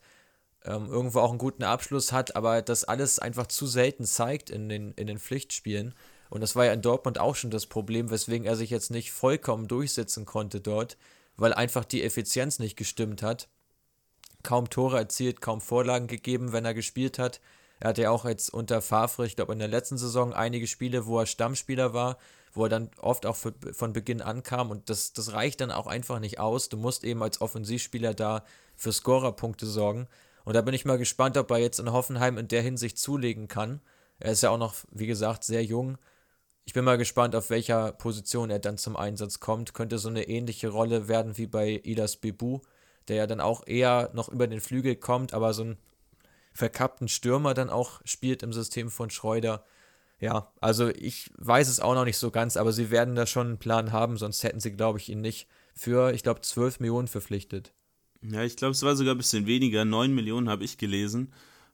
ähm, irgendwo auch einen guten Abschluss hat, aber das alles einfach zu selten zeigt in den, in den Pflichtspielen. Und das war ja in Dortmund auch schon das Problem, weswegen er sich jetzt nicht vollkommen durchsetzen konnte dort weil einfach die Effizienz nicht gestimmt hat. Kaum Tore erzielt, kaum Vorlagen gegeben, wenn er gespielt hat. Er hatte ja auch jetzt unter Favre, ich glaube in der letzten Saison, einige Spiele, wo er Stammspieler war, wo er dann oft auch von Beginn ankam und das, das reicht dann auch einfach nicht aus. Du musst eben als Offensivspieler da für Scorerpunkte sorgen. Und da bin ich mal gespannt, ob er jetzt in Hoffenheim in der Hinsicht zulegen kann. Er ist ja auch noch, wie gesagt, sehr jung ich bin mal gespannt, auf welcher Position er dann zum Einsatz kommt. Könnte so eine ähnliche Rolle werden wie bei Idas Bebu, der ja dann auch eher noch über den Flügel kommt, aber so einen verkappten Stürmer dann auch spielt im System von Schreuder. ja, also ich weiß es auch noch nicht so ganz, aber sie werden da schon einen Plan haben, sonst hätten sie, glaube ich, ihn nicht für, ich glaube, 12 Millionen verpflichtet. Ja, ich glaube, es war sogar ein bisschen weniger. 9 Millionen habe ich gelesen.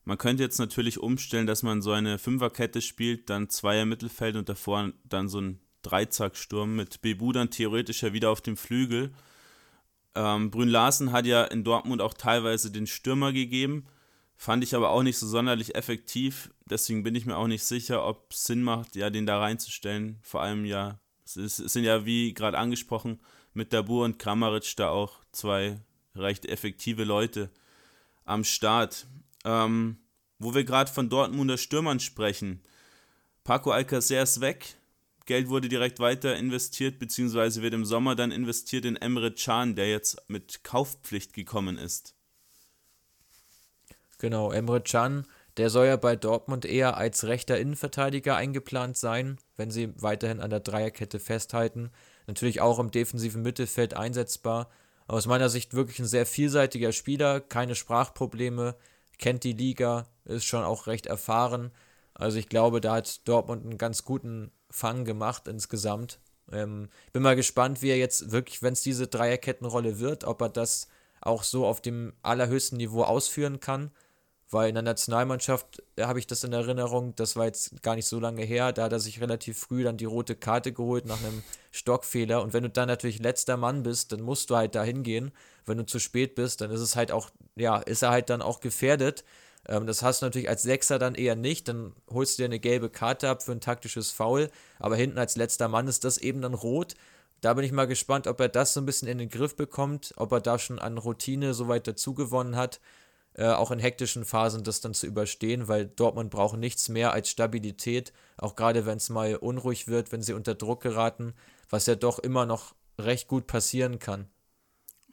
Man könnte jetzt natürlich umstellen, dass man so eine Fünferkette spielt, dann Zweier Mittelfeld und davor dann so ein Dreizacksturm mit Bebu dann theoretisch ja wieder auf dem Flügel. Ähm, Brünn Larsen hat ja in Dortmund auch teilweise den Stürmer gegeben, fand ich aber auch nicht so sonderlich effektiv. Deswegen bin ich mir auch nicht sicher, ob es Sinn macht, ja, den da reinzustellen. Vor allem ja, es, ist, es sind ja, wie gerade angesprochen, mit Dabur und Kramaric da auch zwei recht effektive Leute am Start. Ähm, wo wir gerade von Dortmunder Stürmern sprechen. Paco Alcacer ist weg. Geld wurde direkt weiter investiert, beziehungsweise wird im Sommer dann investiert in Emre Can, der jetzt mit Kaufpflicht gekommen ist. Genau, Emre Can, der soll ja bei Dortmund eher als rechter Innenverteidiger eingeplant sein, wenn sie weiterhin an der Dreierkette festhalten. Natürlich auch im defensiven Mittelfeld einsetzbar. Aus meiner Sicht wirklich ein sehr vielseitiger Spieler, keine Sprachprobleme, kennt die Liga, ist schon auch recht erfahren. Also ich glaube, da hat Dortmund einen ganz guten Fang gemacht insgesamt. Ähm, bin mal gespannt, wie er jetzt wirklich, wenn es diese Dreierkettenrolle wird, ob er das auch so auf dem allerhöchsten Niveau ausführen kann. Weil in der Nationalmannschaft habe ich das in Erinnerung, das war jetzt gar nicht so lange her, da hat er sich relativ früh dann die rote Karte geholt nach einem Stockfehler. Und wenn du dann natürlich letzter Mann bist, dann musst du halt da hingehen. Wenn du zu spät bist, dann ist es halt auch, ja, ist er halt dann auch gefährdet. Ähm, das hast du natürlich als Sechser dann eher nicht, dann holst du dir eine gelbe Karte ab für ein taktisches Foul. Aber hinten als letzter Mann ist das eben dann rot. Da bin ich mal gespannt, ob er das so ein bisschen in den Griff bekommt, ob er da schon an Routine soweit dazugewonnen hat äh, auch in hektischen Phasen das dann zu überstehen, weil Dortmund braucht nichts mehr als Stabilität, auch gerade wenn es mal unruhig wird, wenn sie unter Druck geraten, was ja doch immer noch recht gut passieren kann.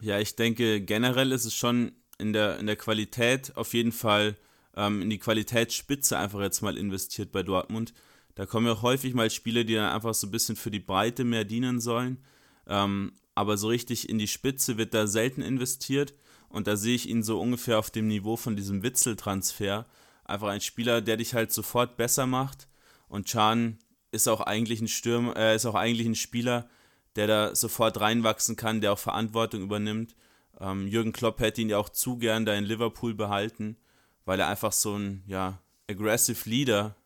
Ja, ich denke, generell ist es schon in der, in der Qualität auf jeden Fall ähm, in die Qualitätsspitze einfach jetzt mal investiert bei Dortmund. Da kommen ja häufig mal Spiele, die dann einfach so ein bisschen für die Breite mehr dienen sollen. Ähm, aber so richtig in die Spitze wird da selten investiert. Und da sehe ich ihn so ungefähr auf dem Niveau von diesem Witzel-Transfer. Einfach ein Spieler, der dich halt sofort besser macht. Und Chan ist auch eigentlich ein Stürmer, äh, ist auch eigentlich ein Spieler, der da sofort reinwachsen kann, der auch Verantwortung übernimmt. Ähm, Jürgen Klopp hätte ihn ja auch zu gern da in Liverpool behalten, weil er einfach so ein, ja, aggressive Leader,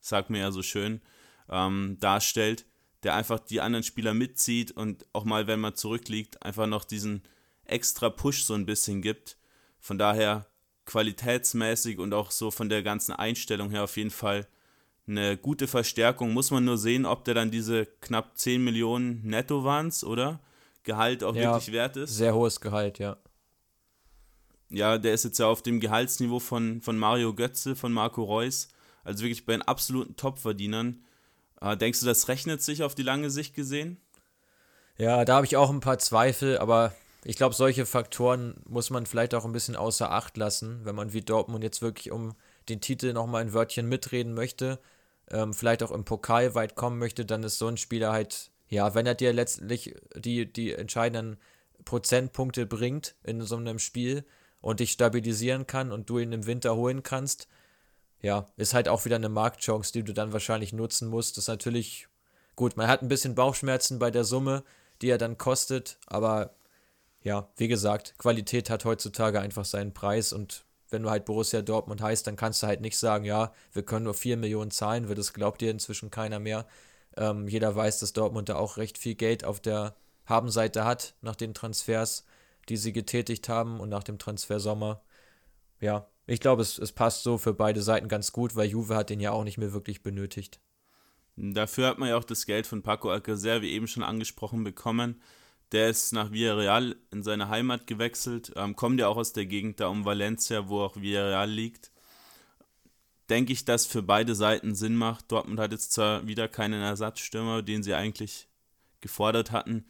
sagt mir ja so schön, ähm, darstellt, der einfach die anderen Spieler mitzieht und auch mal, wenn man zurückliegt, einfach noch diesen extra Push so ein bisschen gibt. Von daher qualitätsmäßig und auch so von der ganzen Einstellung her auf jeden Fall eine gute Verstärkung. Muss man nur sehen, ob der dann diese knapp 10 Millionen netto waren, oder? Gehalt auch ja, wirklich wert ist. Sehr hohes Gehalt, ja. Ja, der ist jetzt ja auf dem Gehaltsniveau von, von Mario Götze, von Marco Reus. Also wirklich bei den absoluten Top-Verdienern. Äh, denkst du, das rechnet sich auf die lange Sicht gesehen? Ja, da habe ich auch ein paar Zweifel, aber ich glaube, solche Faktoren muss man vielleicht auch ein bisschen außer Acht lassen, wenn man wie Dortmund jetzt wirklich um den Titel nochmal ein Wörtchen mitreden möchte, ähm, vielleicht auch im Pokal weit kommen möchte, dann ist so ein Spieler halt, ja, wenn er dir letztlich die, die entscheidenden Prozentpunkte bringt in so einem Spiel und dich stabilisieren kann und du ihn im Winter holen kannst, ja, ist halt auch wieder eine Marktchance, die du dann wahrscheinlich nutzen musst. Das ist natürlich gut. Man hat ein bisschen Bauchschmerzen bei der Summe, die er dann kostet, aber ja, wie gesagt, Qualität hat heutzutage einfach seinen Preis und wenn du halt Borussia Dortmund heißt, dann kannst du halt nicht sagen, ja, wir können nur 4 Millionen zahlen, weil das glaubt dir inzwischen keiner mehr. Ähm, jeder weiß, dass Dortmund da auch recht viel Geld auf der Habenseite hat, nach den Transfers, die sie getätigt haben und nach dem Transfersommer. Ja, ich glaube, es, es passt so für beide Seiten ganz gut, weil Juve hat den ja auch nicht mehr wirklich benötigt. Dafür hat man ja auch das Geld von Paco Alcacer, wie eben schon angesprochen, bekommen. Der ist nach Villarreal in seine Heimat gewechselt, ähm, kommt ja auch aus der Gegend da um Valencia, wo auch Villarreal liegt. Denke ich, dass für beide Seiten Sinn macht. Dortmund hat jetzt zwar wieder keinen Ersatzstürmer, den sie eigentlich gefordert hatten.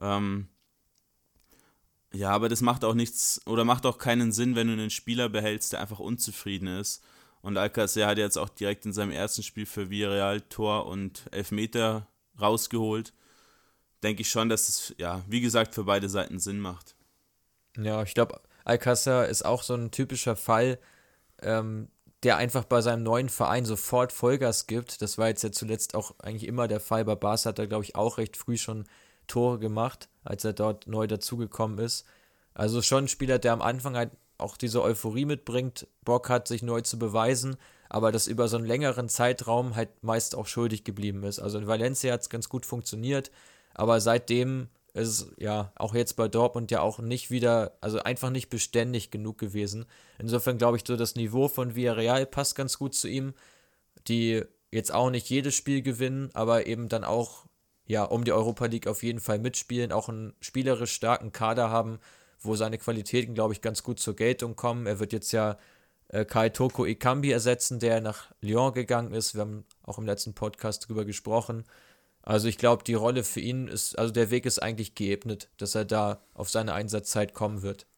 Ähm, ja, aber das macht auch nichts oder macht auch keinen Sinn, wenn du einen Spieler behältst, der einfach unzufrieden ist. Und Alcacer hat jetzt auch direkt in seinem ersten Spiel für Villarreal Tor und Elfmeter rausgeholt denke ich schon, dass es, ja, wie gesagt, für beide Seiten Sinn macht. Ja, ich glaube, Alcázar ist auch so ein typischer Fall, ähm, der einfach bei seinem neuen Verein sofort Vollgas gibt. Das war jetzt ja zuletzt auch eigentlich immer der Fall. Bei Barca hat er, glaube ich, auch recht früh schon Tore gemacht, als er dort neu dazugekommen ist. Also schon ein Spieler, der am Anfang halt auch diese Euphorie mitbringt, Bock hat, sich neu zu beweisen, aber das über so einen längeren Zeitraum halt meist auch schuldig geblieben ist. Also in Valencia hat es ganz gut funktioniert, aber seitdem ist ja auch jetzt bei Dortmund ja auch nicht wieder, also einfach nicht beständig genug gewesen. Insofern glaube ich, so das Niveau von Villarreal passt ganz gut zu ihm, die jetzt auch nicht jedes Spiel gewinnen, aber eben dann auch ja um die Europa League auf jeden Fall mitspielen, auch einen spielerisch starken Kader haben, wo seine Qualitäten, glaube ich, ganz gut zur Geltung kommen. Er wird jetzt ja äh, Kai Toko Ikambi ersetzen, der nach Lyon gegangen ist. Wir haben auch im letzten Podcast darüber gesprochen. Also ich glaube, die Rolle für ihn ist, also der Weg ist eigentlich geebnet, dass er da auf seine Einsatzzeit kommen wird.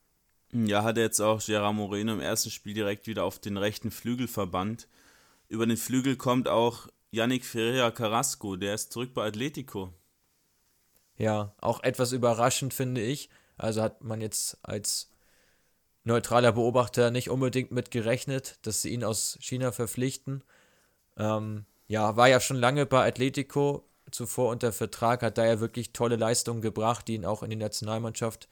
Ja, hat er jetzt auch Gerard Moreno im ersten Spiel direkt wieder auf den rechten Flügel verbannt. Über den Flügel kommt auch Yannick Ferreira Carrasco, der ist zurück bei Atletico. Ja, auch etwas überraschend finde ich. Also hat man jetzt als neutraler Beobachter nicht unbedingt mit gerechnet, dass sie ihn aus China verpflichten. Ähm, ja, war ja schon lange bei Atletico zuvor unter Vertrag, hat da ja wirklich tolle Leistungen gebracht, die ihn auch in die Nationalmannschaft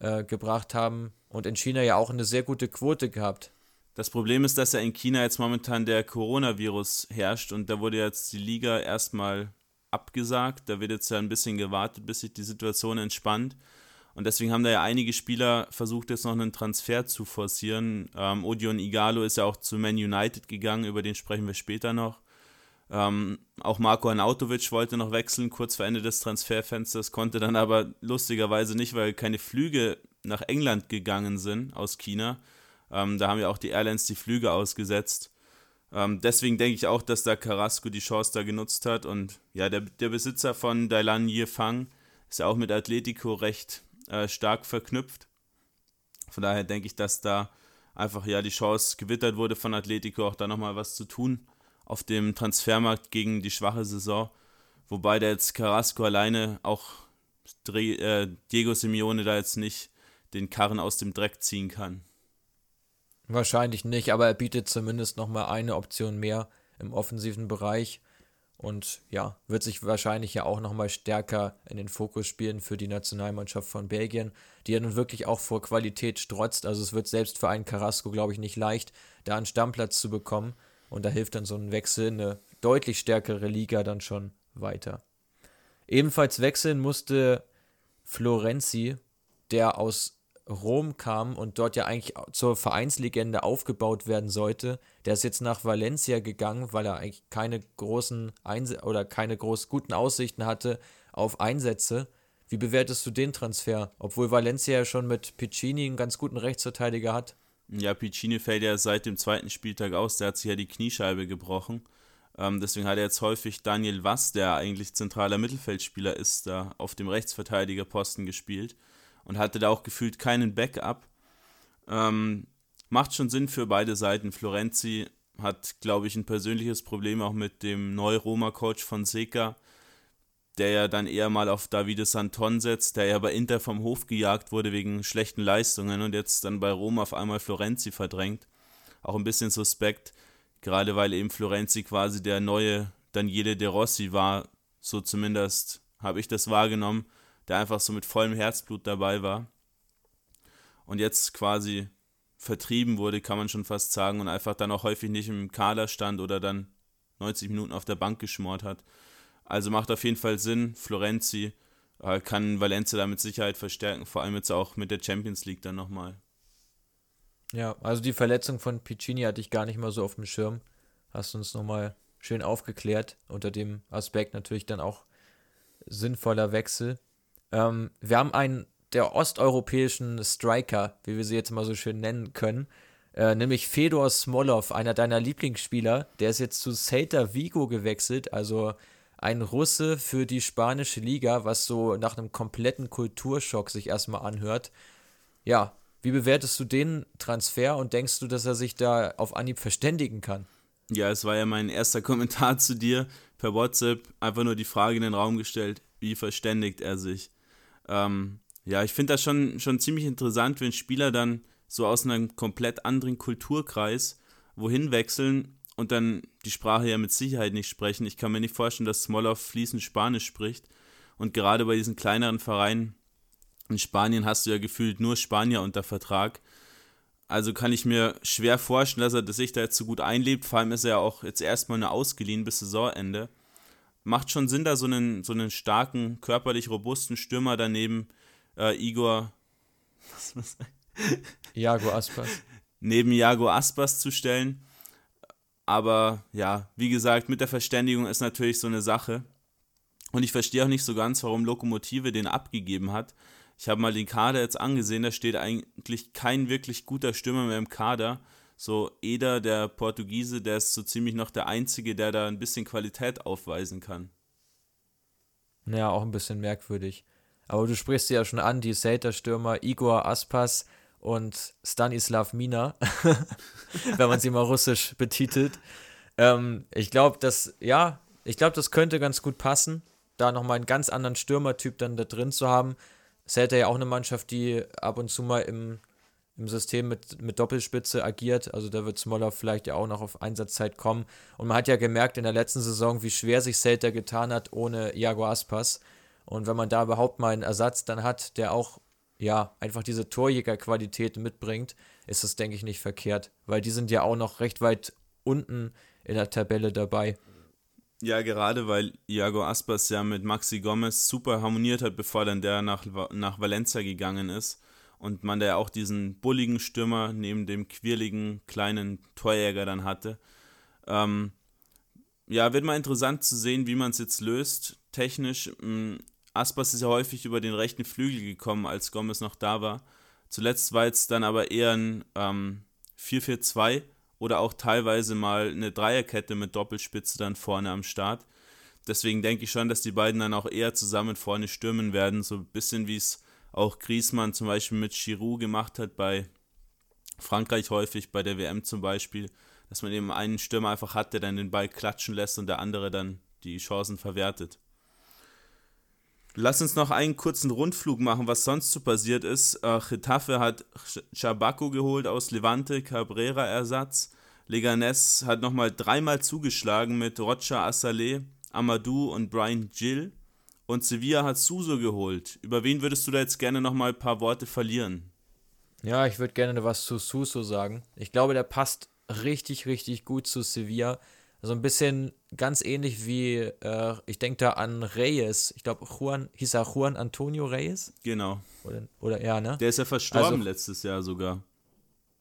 äh, gebracht haben und in China ja auch eine sehr gute Quote gehabt. Das Problem ist, dass ja in China jetzt momentan der Coronavirus herrscht und da wurde jetzt die Liga erstmal abgesagt. Da wird jetzt ja ein bisschen gewartet, bis sich die Situation entspannt. Und deswegen haben da ja einige Spieler versucht, jetzt noch einen Transfer zu forcieren. Ähm, Odion Igalo ist ja auch zu Man United gegangen, über den sprechen wir später noch. Ähm, auch Marco Anautovic wollte noch wechseln, kurz vor Ende des Transferfensters, konnte dann aber lustigerweise nicht, weil keine Flüge nach England gegangen sind aus China. Ähm, da haben ja auch die Airlines die Flüge ausgesetzt. Ähm, deswegen denke ich auch, dass da Carrasco die Chance da genutzt hat. Und ja, der, der Besitzer von Dailan Yifang ist ja auch mit Atletico recht äh, stark verknüpft. Von daher denke ich, dass da einfach ja die Chance gewittert wurde von Atletico, auch da nochmal was zu tun auf dem Transfermarkt gegen die schwache Saison. Wobei der jetzt Carrasco alleine auch äh, Diego Simeone da jetzt nicht den Karren aus dem Dreck ziehen kann. Wahrscheinlich nicht, aber er bietet zumindest nochmal eine Option mehr im offensiven Bereich und ja, wird sich wahrscheinlich ja auch nochmal stärker in den Fokus spielen für die Nationalmannschaft von Belgien, die ja nun wirklich auch vor Qualität strotzt. Also es wird selbst für einen Carrasco, glaube ich, nicht leicht, da einen Stammplatz zu bekommen. Und da hilft dann so ein Wechsel in eine deutlich stärkere Liga dann schon weiter. Ebenfalls wechseln musste Florenzi, der aus Rom kam und dort ja eigentlich zur Vereinslegende aufgebaut werden sollte. Der ist jetzt nach Valencia gegangen, weil er eigentlich keine großen Einse oder keine groß guten Aussichten hatte auf Einsätze. Wie bewertest du den Transfer? Obwohl Valencia ja schon mit Piccini einen ganz guten Rechtsverteidiger hat. Ja, Piccini fällt ja seit dem zweiten Spieltag aus. Der hat sich ja die Kniescheibe gebrochen. Ähm, deswegen hat er jetzt häufig Daniel Wass, der eigentlich zentraler Mittelfeldspieler ist, da auf dem Rechtsverteidigerposten gespielt und hatte da auch gefühlt keinen Backup. Ähm, macht schon Sinn für beide Seiten. Florenzi hat, glaube ich, ein persönliches Problem auch mit dem Neu-Roma-Coach von Seca, der ja dann eher mal auf Davide Santon setzt, der ja bei Inter vom Hof gejagt wurde wegen schlechten Leistungen und jetzt dann bei Rom auf einmal Florenzi verdrängt. Auch ein bisschen suspekt, gerade weil eben Florenzi quasi der neue Daniele De Rossi war, so zumindest habe ich das wahrgenommen der einfach so mit vollem Herzblut dabei war und jetzt quasi vertrieben wurde, kann man schon fast sagen, und einfach dann auch häufig nicht im Kader stand oder dann 90 Minuten auf der Bank geschmort hat. Also macht auf jeden Fall Sinn. Florenzi äh, kann Valencia da mit Sicherheit verstärken, vor allem jetzt auch mit der Champions League dann nochmal. Ja, also die Verletzung von Piccini hatte ich gar nicht mal so auf dem Schirm. Hast uns nochmal schön aufgeklärt. Unter dem Aspekt natürlich dann auch sinnvoller Wechsel. Ähm, wir haben einen der osteuropäischen Striker, wie wir sie jetzt mal so schön nennen können, äh, nämlich Fedor Smolov, einer deiner Lieblingsspieler. Der ist jetzt zu Celta Vigo gewechselt, also ein Russe für die spanische Liga, was so nach einem kompletten Kulturschock sich erstmal anhört. Ja, wie bewertest du den Transfer und denkst du, dass er sich da auf Anhieb verständigen kann? Ja, es war ja mein erster Kommentar zu dir per WhatsApp. Einfach nur die Frage in den Raum gestellt, wie verständigt er sich? Ähm, ja, ich finde das schon, schon ziemlich interessant, wenn Spieler dann so aus einem komplett anderen Kulturkreis wohin wechseln und dann die Sprache ja mit Sicherheit nicht sprechen. Ich kann mir nicht vorstellen, dass Smolov fließend Spanisch spricht. Und gerade bei diesen kleineren Vereinen in Spanien hast du ja gefühlt nur Spanier unter Vertrag. Also kann ich mir schwer vorstellen, dass er sich da jetzt so gut einlebt. Vor allem ist er ja auch jetzt erstmal nur ausgeliehen bis Saisonende. Macht schon Sinn, da so einen, so einen starken, körperlich robusten Stürmer daneben äh, Igor. Iago Aspas. Neben Iago Aspas zu stellen. Aber ja, wie gesagt, mit der Verständigung ist natürlich so eine Sache. Und ich verstehe auch nicht so ganz, warum Lokomotive den abgegeben hat. Ich habe mal den Kader jetzt angesehen, da steht eigentlich kein wirklich guter Stürmer mehr im Kader. So Eder, der Portugiese, der ist so ziemlich noch der Einzige, der da ein bisschen Qualität aufweisen kann. Ja, auch ein bisschen merkwürdig. Aber du sprichst sie ja schon an, die Celta-Stürmer Igor Aspas und Stanislav Mina, wenn man sie mal russisch betitelt. Ähm, ich glaube, das, ja, ich glaube, das könnte ganz gut passen, da nochmal einen ganz anderen Stürmertyp dann da drin zu haben. Celta ja auch eine Mannschaft, die ab und zu mal im, im System mit, mit Doppelspitze agiert. Also da wird Smoller vielleicht ja auch noch auf Einsatzzeit kommen. Und man hat ja gemerkt in der letzten Saison, wie schwer sich Celta getan hat ohne Iago Aspas. Und wenn man da überhaupt mal einen Ersatz dann hat, der auch ja einfach diese Torjägerqualität mitbringt, ist das, denke ich, nicht verkehrt. Weil die sind ja auch noch recht weit unten in der Tabelle dabei. Ja, gerade weil Iago Aspas ja mit Maxi Gomez super harmoniert hat, bevor dann der nach, nach Valencia gegangen ist. Und man da ja auch diesen bulligen Stürmer neben dem quirligen kleinen Torjäger dann hatte. Ähm, ja, wird mal interessant zu sehen, wie man es jetzt löst. Technisch hm, Aspas ist ja häufig über den rechten Flügel gekommen, als Gomez noch da war. Zuletzt war es dann aber eher ein ähm, 4-4-2 oder auch teilweise mal eine Dreierkette mit Doppelspitze dann vorne am Start. Deswegen denke ich schon, dass die beiden dann auch eher zusammen vorne stürmen werden. So ein bisschen wie es auch Griezmann zum Beispiel mit Giroud gemacht hat bei Frankreich häufig, bei der WM zum Beispiel. Dass man eben einen Stürmer einfach hat, der dann den Ball klatschen lässt und der andere dann die Chancen verwertet. Lass uns noch einen kurzen Rundflug machen, was sonst so passiert ist. Äh, Getafe hat Chabaco geholt aus Levante, Cabrera Ersatz. Leganes hat nochmal dreimal zugeschlagen mit Rocha Assalé, Amadou und Brian Gill. Und Sevilla hat Suso geholt. Über wen würdest du da jetzt gerne nochmal ein paar Worte verlieren? Ja, ich würde gerne was zu Suso sagen. Ich glaube, der passt richtig, richtig gut zu Sevilla. So ein bisschen ganz ähnlich wie, äh, ich denke da an Reyes. Ich glaube, Juan, hieß er Juan Antonio Reyes? Genau. Oder, oder er, ne? Der ist ja verstorben also, letztes Jahr sogar.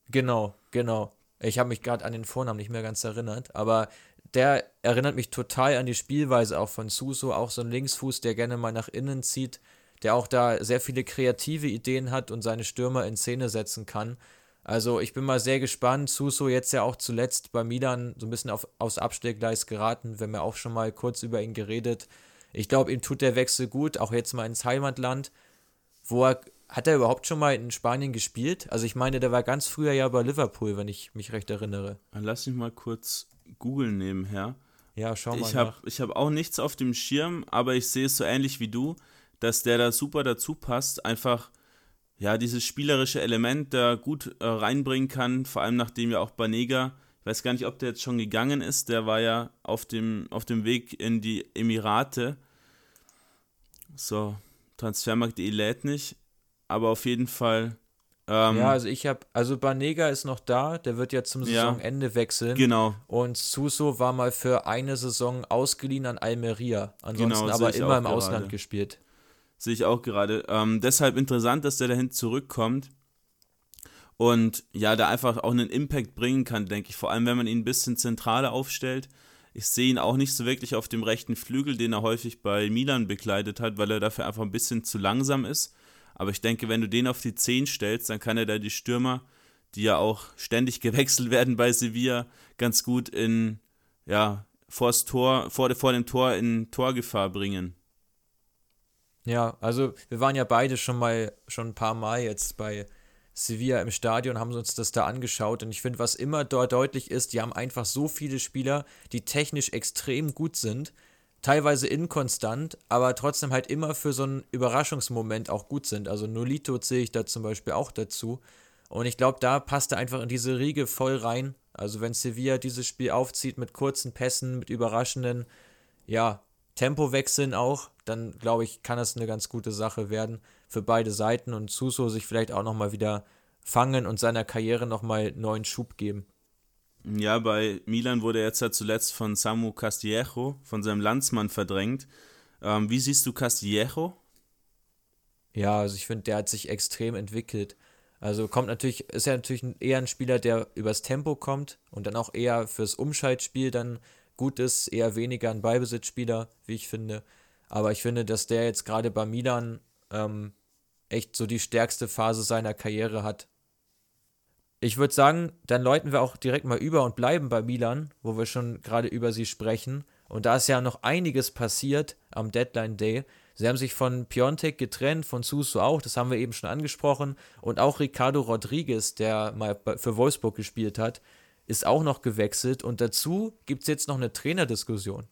Genau, genau. Ich habe mich gerade an den Vornamen nicht mehr ganz erinnert, aber der erinnert mich total an die Spielweise auch von Suso, auch so ein Linksfuß, der gerne mal nach innen zieht, der auch da sehr viele kreative Ideen hat und seine Stürmer in Szene setzen kann. Also ich bin mal sehr gespannt. Suso jetzt ja auch zuletzt bei Milan so ein bisschen auf, aufs Abstellgleis geraten. Wir haben ja auch schon mal kurz über ihn geredet. Ich glaube, ihm tut der Wechsel gut, auch jetzt mal ins Heimatland. Wo er, hat er überhaupt schon mal in Spanien gespielt? Also ich meine, der war ganz früher ja bei Liverpool, wenn ich mich recht erinnere. Lass mich mal kurz googeln nebenher. Ja, schau mal. Ich habe hab auch nichts auf dem Schirm, aber ich sehe es so ähnlich wie du, dass der da super dazu passt. Einfach ja, dieses spielerische Element da gut äh, reinbringen kann, vor allem nachdem ja auch Banega, ich weiß gar nicht, ob der jetzt schon gegangen ist, der war ja auf dem, auf dem Weg in die Emirate. So, Transfermarkt.de lädt nicht, aber auf jeden Fall. Ähm, ja, also ich habe, also Banega ist noch da, der wird ja zum Saisonende ja, wechseln. Genau. Und Suso war mal für eine Saison ausgeliehen an Almeria, ansonsten genau, aber immer im gerade. Ausland gespielt. Sehe ich auch gerade. Ähm, deshalb interessant, dass der dahin zurückkommt und ja, da einfach auch einen Impact bringen kann, denke ich. Vor allem, wenn man ihn ein bisschen zentraler aufstellt. Ich sehe ihn auch nicht so wirklich auf dem rechten Flügel, den er häufig bei Milan bekleidet hat, weil er dafür einfach ein bisschen zu langsam ist. Aber ich denke, wenn du den auf die 10 stellst, dann kann er da die Stürmer, die ja auch ständig gewechselt werden bei Sevilla, ganz gut in, ja, vors Tor, vor, vor dem Tor in Torgefahr bringen. Ja, also wir waren ja beide schon mal, schon ein paar Mal jetzt bei Sevilla im Stadion, haben uns das da angeschaut und ich finde, was immer dort deutlich ist, die haben einfach so viele Spieler, die technisch extrem gut sind, teilweise inkonstant, aber trotzdem halt immer für so einen Überraschungsmoment auch gut sind. Also Nolito zähle ich da zum Beispiel auch dazu. Und ich glaube, da passt er einfach in diese Riege voll rein. Also wenn Sevilla dieses Spiel aufzieht mit kurzen Pässen, mit überraschenden, ja, Tempowechseln auch, dann glaube ich, kann das eine ganz gute Sache werden für beide Seiten und Suso sich vielleicht auch nochmal wieder fangen und seiner Karriere nochmal neuen Schub geben. Ja, bei Milan wurde er jetzt ja zuletzt von Samu Castillejo, von seinem Landsmann, verdrängt. Ähm, wie siehst du Castillejo? Ja, also ich finde, der hat sich extrem entwickelt. Also kommt natürlich, ist ja natürlich eher ein Spieler, der übers Tempo kommt und dann auch eher fürs Umschaltspiel dann gut ist, eher weniger ein Beibesitzspieler, wie ich finde. Aber ich finde, dass der jetzt gerade bei Milan ähm, echt so die stärkste Phase seiner Karriere hat. Ich würde sagen, dann läuten wir auch direkt mal über und bleiben bei Milan, wo wir schon gerade über sie sprechen. Und da ist ja noch einiges passiert am Deadline Day. Sie haben sich von Piontek getrennt, von Suso auch, das haben wir eben schon angesprochen. Und auch Ricardo Rodriguez, der mal für Wolfsburg gespielt hat, ist auch noch gewechselt. Und dazu gibt es jetzt noch eine Trainerdiskussion.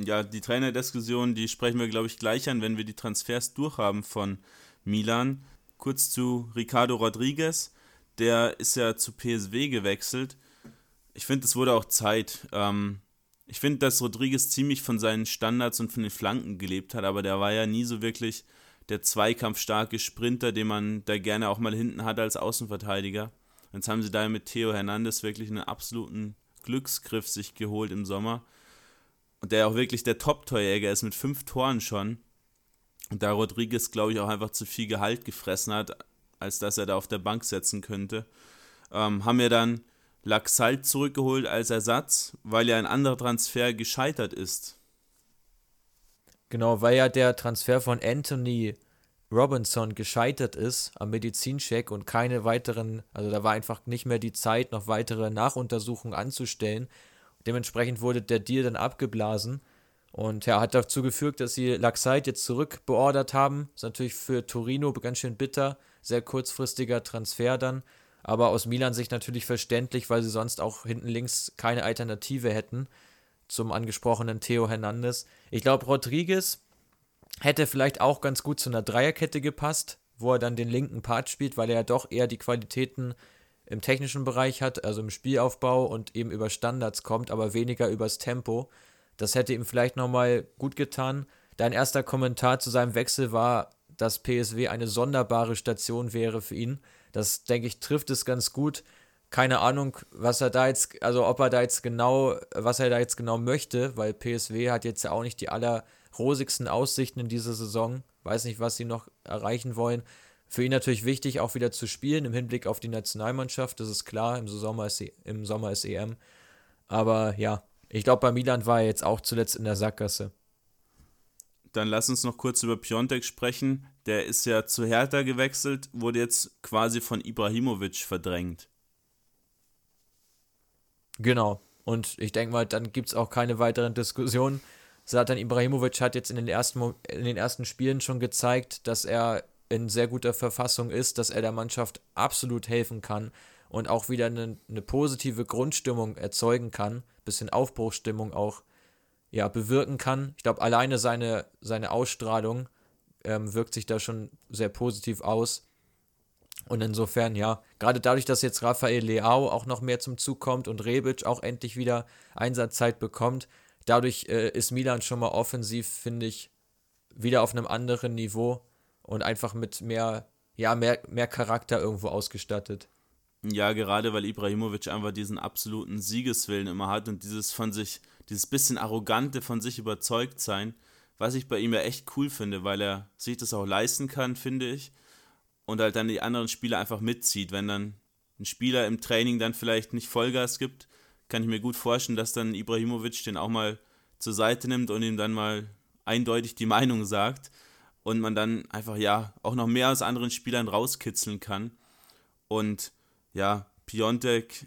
Ja, die Trainerdiskussion, die sprechen wir, glaube ich, gleich an, wenn wir die Transfers durchhaben von Milan. Kurz zu Ricardo Rodriguez, der ist ja zu PSW gewechselt. Ich finde, es wurde auch Zeit. Ähm, ich finde, dass Rodriguez ziemlich von seinen Standards und von den Flanken gelebt hat, aber der war ja nie so wirklich der zweikampfstarke Sprinter, den man da gerne auch mal hinten hat als Außenverteidiger. Jetzt haben sie da mit Theo Hernandez wirklich einen absoluten Glücksgriff sich geholt im Sommer. Und der auch wirklich der Top-Torjäger ist mit fünf Toren schon. Und da Rodriguez, glaube ich, auch einfach zu viel Gehalt gefressen hat, als dass er da auf der Bank setzen könnte, ähm, haben wir dann Laxalt zurückgeholt als Ersatz, weil ja ein anderer Transfer gescheitert ist. Genau, weil ja der Transfer von Anthony Robinson gescheitert ist am Medizincheck und keine weiteren, also da war einfach nicht mehr die Zeit, noch weitere Nachuntersuchungen anzustellen. Dementsprechend wurde der Deal dann abgeblasen und ja, hat dazu geführt, dass sie Laxite jetzt zurückbeordert haben. Ist natürlich für Torino ganz schön bitter, sehr kurzfristiger Transfer dann aber aus Milan Sicht natürlich verständlich, weil sie sonst auch hinten links keine Alternative hätten zum angesprochenen Theo Hernandez. Ich glaube, Rodriguez hätte vielleicht auch ganz gut zu einer Dreierkette gepasst, wo er dann den linken Part spielt, weil er ja doch eher die Qualitäten im technischen Bereich hat, also im Spielaufbau und eben über Standards kommt, aber weniger übers Tempo. Das hätte ihm vielleicht nochmal gut getan. Dein erster Kommentar zu seinem Wechsel war, dass PSW eine sonderbare Station wäre für ihn. Das, denke ich, trifft es ganz gut. Keine Ahnung, was er da jetzt, also ob er da jetzt genau, was er da jetzt genau möchte, weil PSW hat jetzt ja auch nicht die allerrosigsten Aussichten in dieser Saison. Weiß nicht, was sie noch erreichen wollen. Für ihn natürlich wichtig, auch wieder zu spielen im Hinblick auf die Nationalmannschaft. Das ist klar, im Sommer ist, e, im Sommer ist EM. Aber ja, ich glaube, bei Milan war er jetzt auch zuletzt in der Sackgasse. Dann lass uns noch kurz über Piontek sprechen. Der ist ja zu Hertha gewechselt, wurde jetzt quasi von Ibrahimovic verdrängt. Genau. Und ich denke mal, dann gibt es auch keine weiteren Diskussionen. Satan Ibrahimovic hat jetzt in den, ersten, in den ersten Spielen schon gezeigt, dass er in sehr guter Verfassung ist, dass er der Mannschaft absolut helfen kann und auch wieder eine, eine positive Grundstimmung erzeugen kann, bisschen Aufbruchsstimmung auch ja, bewirken kann. Ich glaube, alleine seine, seine Ausstrahlung ähm, wirkt sich da schon sehr positiv aus. Und insofern, ja, gerade dadurch, dass jetzt Rafael Leao auch noch mehr zum Zug kommt und Rebic auch endlich wieder Einsatzzeit bekommt, dadurch äh, ist Milan schon mal offensiv, finde ich, wieder auf einem anderen Niveau und einfach mit mehr, ja, mehr, mehr Charakter irgendwo ausgestattet. Ja, gerade weil Ibrahimovic einfach diesen absoluten Siegeswillen immer hat und dieses von sich dieses bisschen arrogante von sich überzeugt sein, was ich bei ihm ja echt cool finde, weil er sich das auch leisten kann, finde ich, und halt dann die anderen Spieler einfach mitzieht. Wenn dann ein Spieler im Training dann vielleicht nicht Vollgas gibt, kann ich mir gut vorstellen, dass dann Ibrahimovic den auch mal zur Seite nimmt und ihm dann mal eindeutig die Meinung sagt und man dann einfach ja auch noch mehr aus anderen Spielern rauskitzeln kann. Und ja, Piontek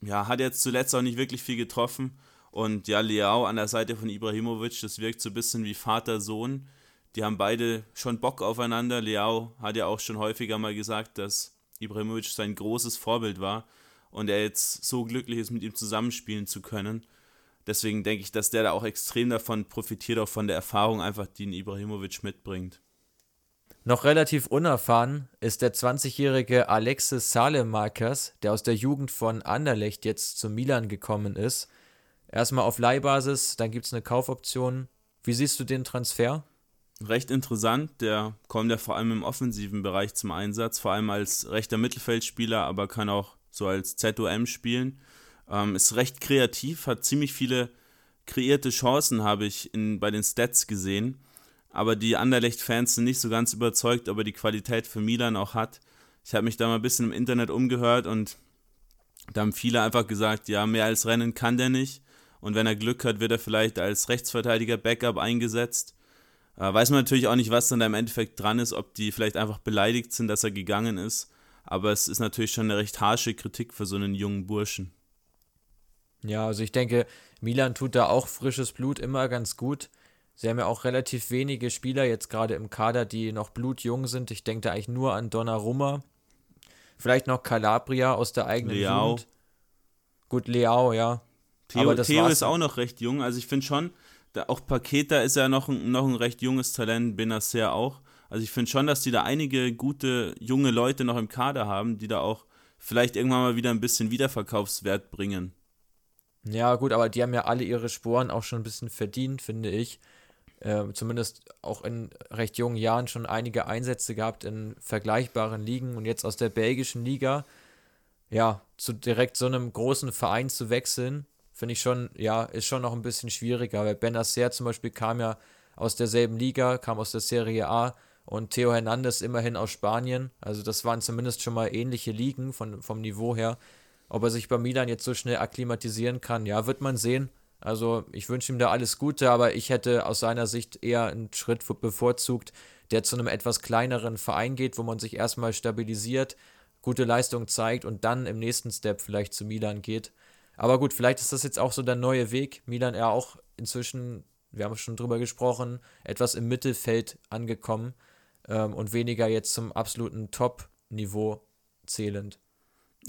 ja, hat jetzt zuletzt auch nicht wirklich viel getroffen, und ja, Leao an der Seite von Ibrahimovic, das wirkt so ein bisschen wie Vater-Sohn. Die haben beide schon Bock aufeinander. Leao hat ja auch schon häufiger mal gesagt, dass Ibrahimovic sein großes Vorbild war und er jetzt so glücklich ist, mit ihm zusammenspielen zu können. Deswegen denke ich, dass der da auch extrem davon profitiert, auch von der Erfahrung einfach, die ihn Ibrahimovic mitbringt. Noch relativ unerfahren ist der 20-jährige Alexis Salemakers, der aus der Jugend von Anderlecht jetzt zu Milan gekommen ist. Erstmal auf Leihbasis, dann gibt es eine Kaufoption. Wie siehst du den Transfer? Recht interessant, der kommt ja vor allem im offensiven Bereich zum Einsatz, vor allem als rechter Mittelfeldspieler, aber kann auch so als ZOM spielen. Ähm, ist recht kreativ, hat ziemlich viele kreierte Chancen, habe ich in, bei den Stats gesehen. Aber die Anderlecht-Fans sind nicht so ganz überzeugt, ob er die Qualität für Milan auch hat. Ich habe mich da mal ein bisschen im Internet umgehört und da haben viele einfach gesagt, ja, mehr als Rennen kann der nicht. Und wenn er Glück hat, wird er vielleicht als Rechtsverteidiger Backup eingesetzt. Äh, weiß man natürlich auch nicht, was dann da im Endeffekt dran ist, ob die vielleicht einfach beleidigt sind, dass er gegangen ist. Aber es ist natürlich schon eine recht harsche Kritik für so einen jungen Burschen. Ja, also ich denke, Milan tut da auch frisches Blut immer ganz gut. Sie haben ja auch relativ wenige Spieler jetzt gerade im Kader, die noch blutjung sind. Ich denke da eigentlich nur an Donnarumma. Vielleicht noch Calabria aus der eigenen Leao. Jugend. Gut, Leao, ja. Theo, Theo ist auch noch recht jung. Also ich finde schon, da auch Paketa ist ja noch ein, noch ein recht junges Talent, Benacer auch. Also ich finde schon, dass die da einige gute junge Leute noch im Kader haben, die da auch vielleicht irgendwann mal wieder ein bisschen Wiederverkaufswert bringen. Ja, gut, aber die haben ja alle ihre Sporen auch schon ein bisschen verdient, finde ich. Äh, zumindest auch in recht jungen Jahren schon einige Einsätze gehabt in vergleichbaren Ligen und jetzt aus der belgischen Liga, ja, zu direkt so einem großen Verein zu wechseln, finde ich schon, ja, ist schon noch ein bisschen schwieriger, weil Benacer zum Beispiel kam ja aus derselben Liga, kam aus der Serie A und Theo Hernandez immerhin aus Spanien, also das waren zumindest schon mal ähnliche Ligen von, vom Niveau her. Ob er sich bei Milan jetzt so schnell akklimatisieren kann, ja, wird man sehen. Also ich wünsche ihm da alles Gute, aber ich hätte aus seiner Sicht eher einen Schritt bevorzugt, der zu einem etwas kleineren Verein geht, wo man sich erstmal stabilisiert, gute Leistung zeigt und dann im nächsten Step vielleicht zu Milan geht. Aber gut, vielleicht ist das jetzt auch so der neue Weg. Milan ja auch inzwischen, wir haben schon drüber gesprochen, etwas im Mittelfeld angekommen ähm, und weniger jetzt zum absoluten Top-Niveau zählend.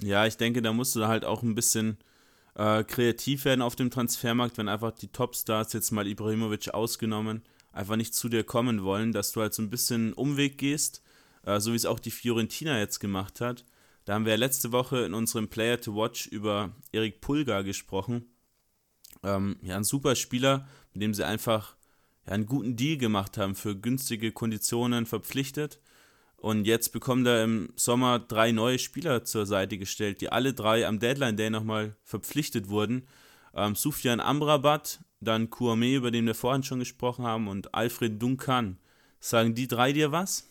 Ja, ich denke, da musst du halt auch ein bisschen äh, kreativ werden auf dem Transfermarkt, wenn einfach die Topstars, jetzt mal Ibrahimovic ausgenommen, einfach nicht zu dir kommen wollen, dass du halt so ein bisschen Umweg gehst, äh, so wie es auch die Fiorentina jetzt gemacht hat. Da haben wir ja letzte Woche in unserem Player to Watch über Erik Pulgar gesprochen. Ähm, ja, ein super Spieler, mit dem sie einfach ja, einen guten Deal gemacht haben, für günstige Konditionen verpflichtet. Und jetzt bekommt er im Sommer drei neue Spieler zur Seite gestellt, die alle drei am Deadline Day nochmal verpflichtet wurden. Ähm, Sufjan Amrabat, dann Kouame, über den wir vorhin schon gesprochen haben, und Alfred Duncan. Sagen die drei dir was?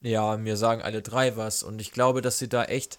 Ja, mir sagen alle drei was. Und ich glaube, dass sie da echt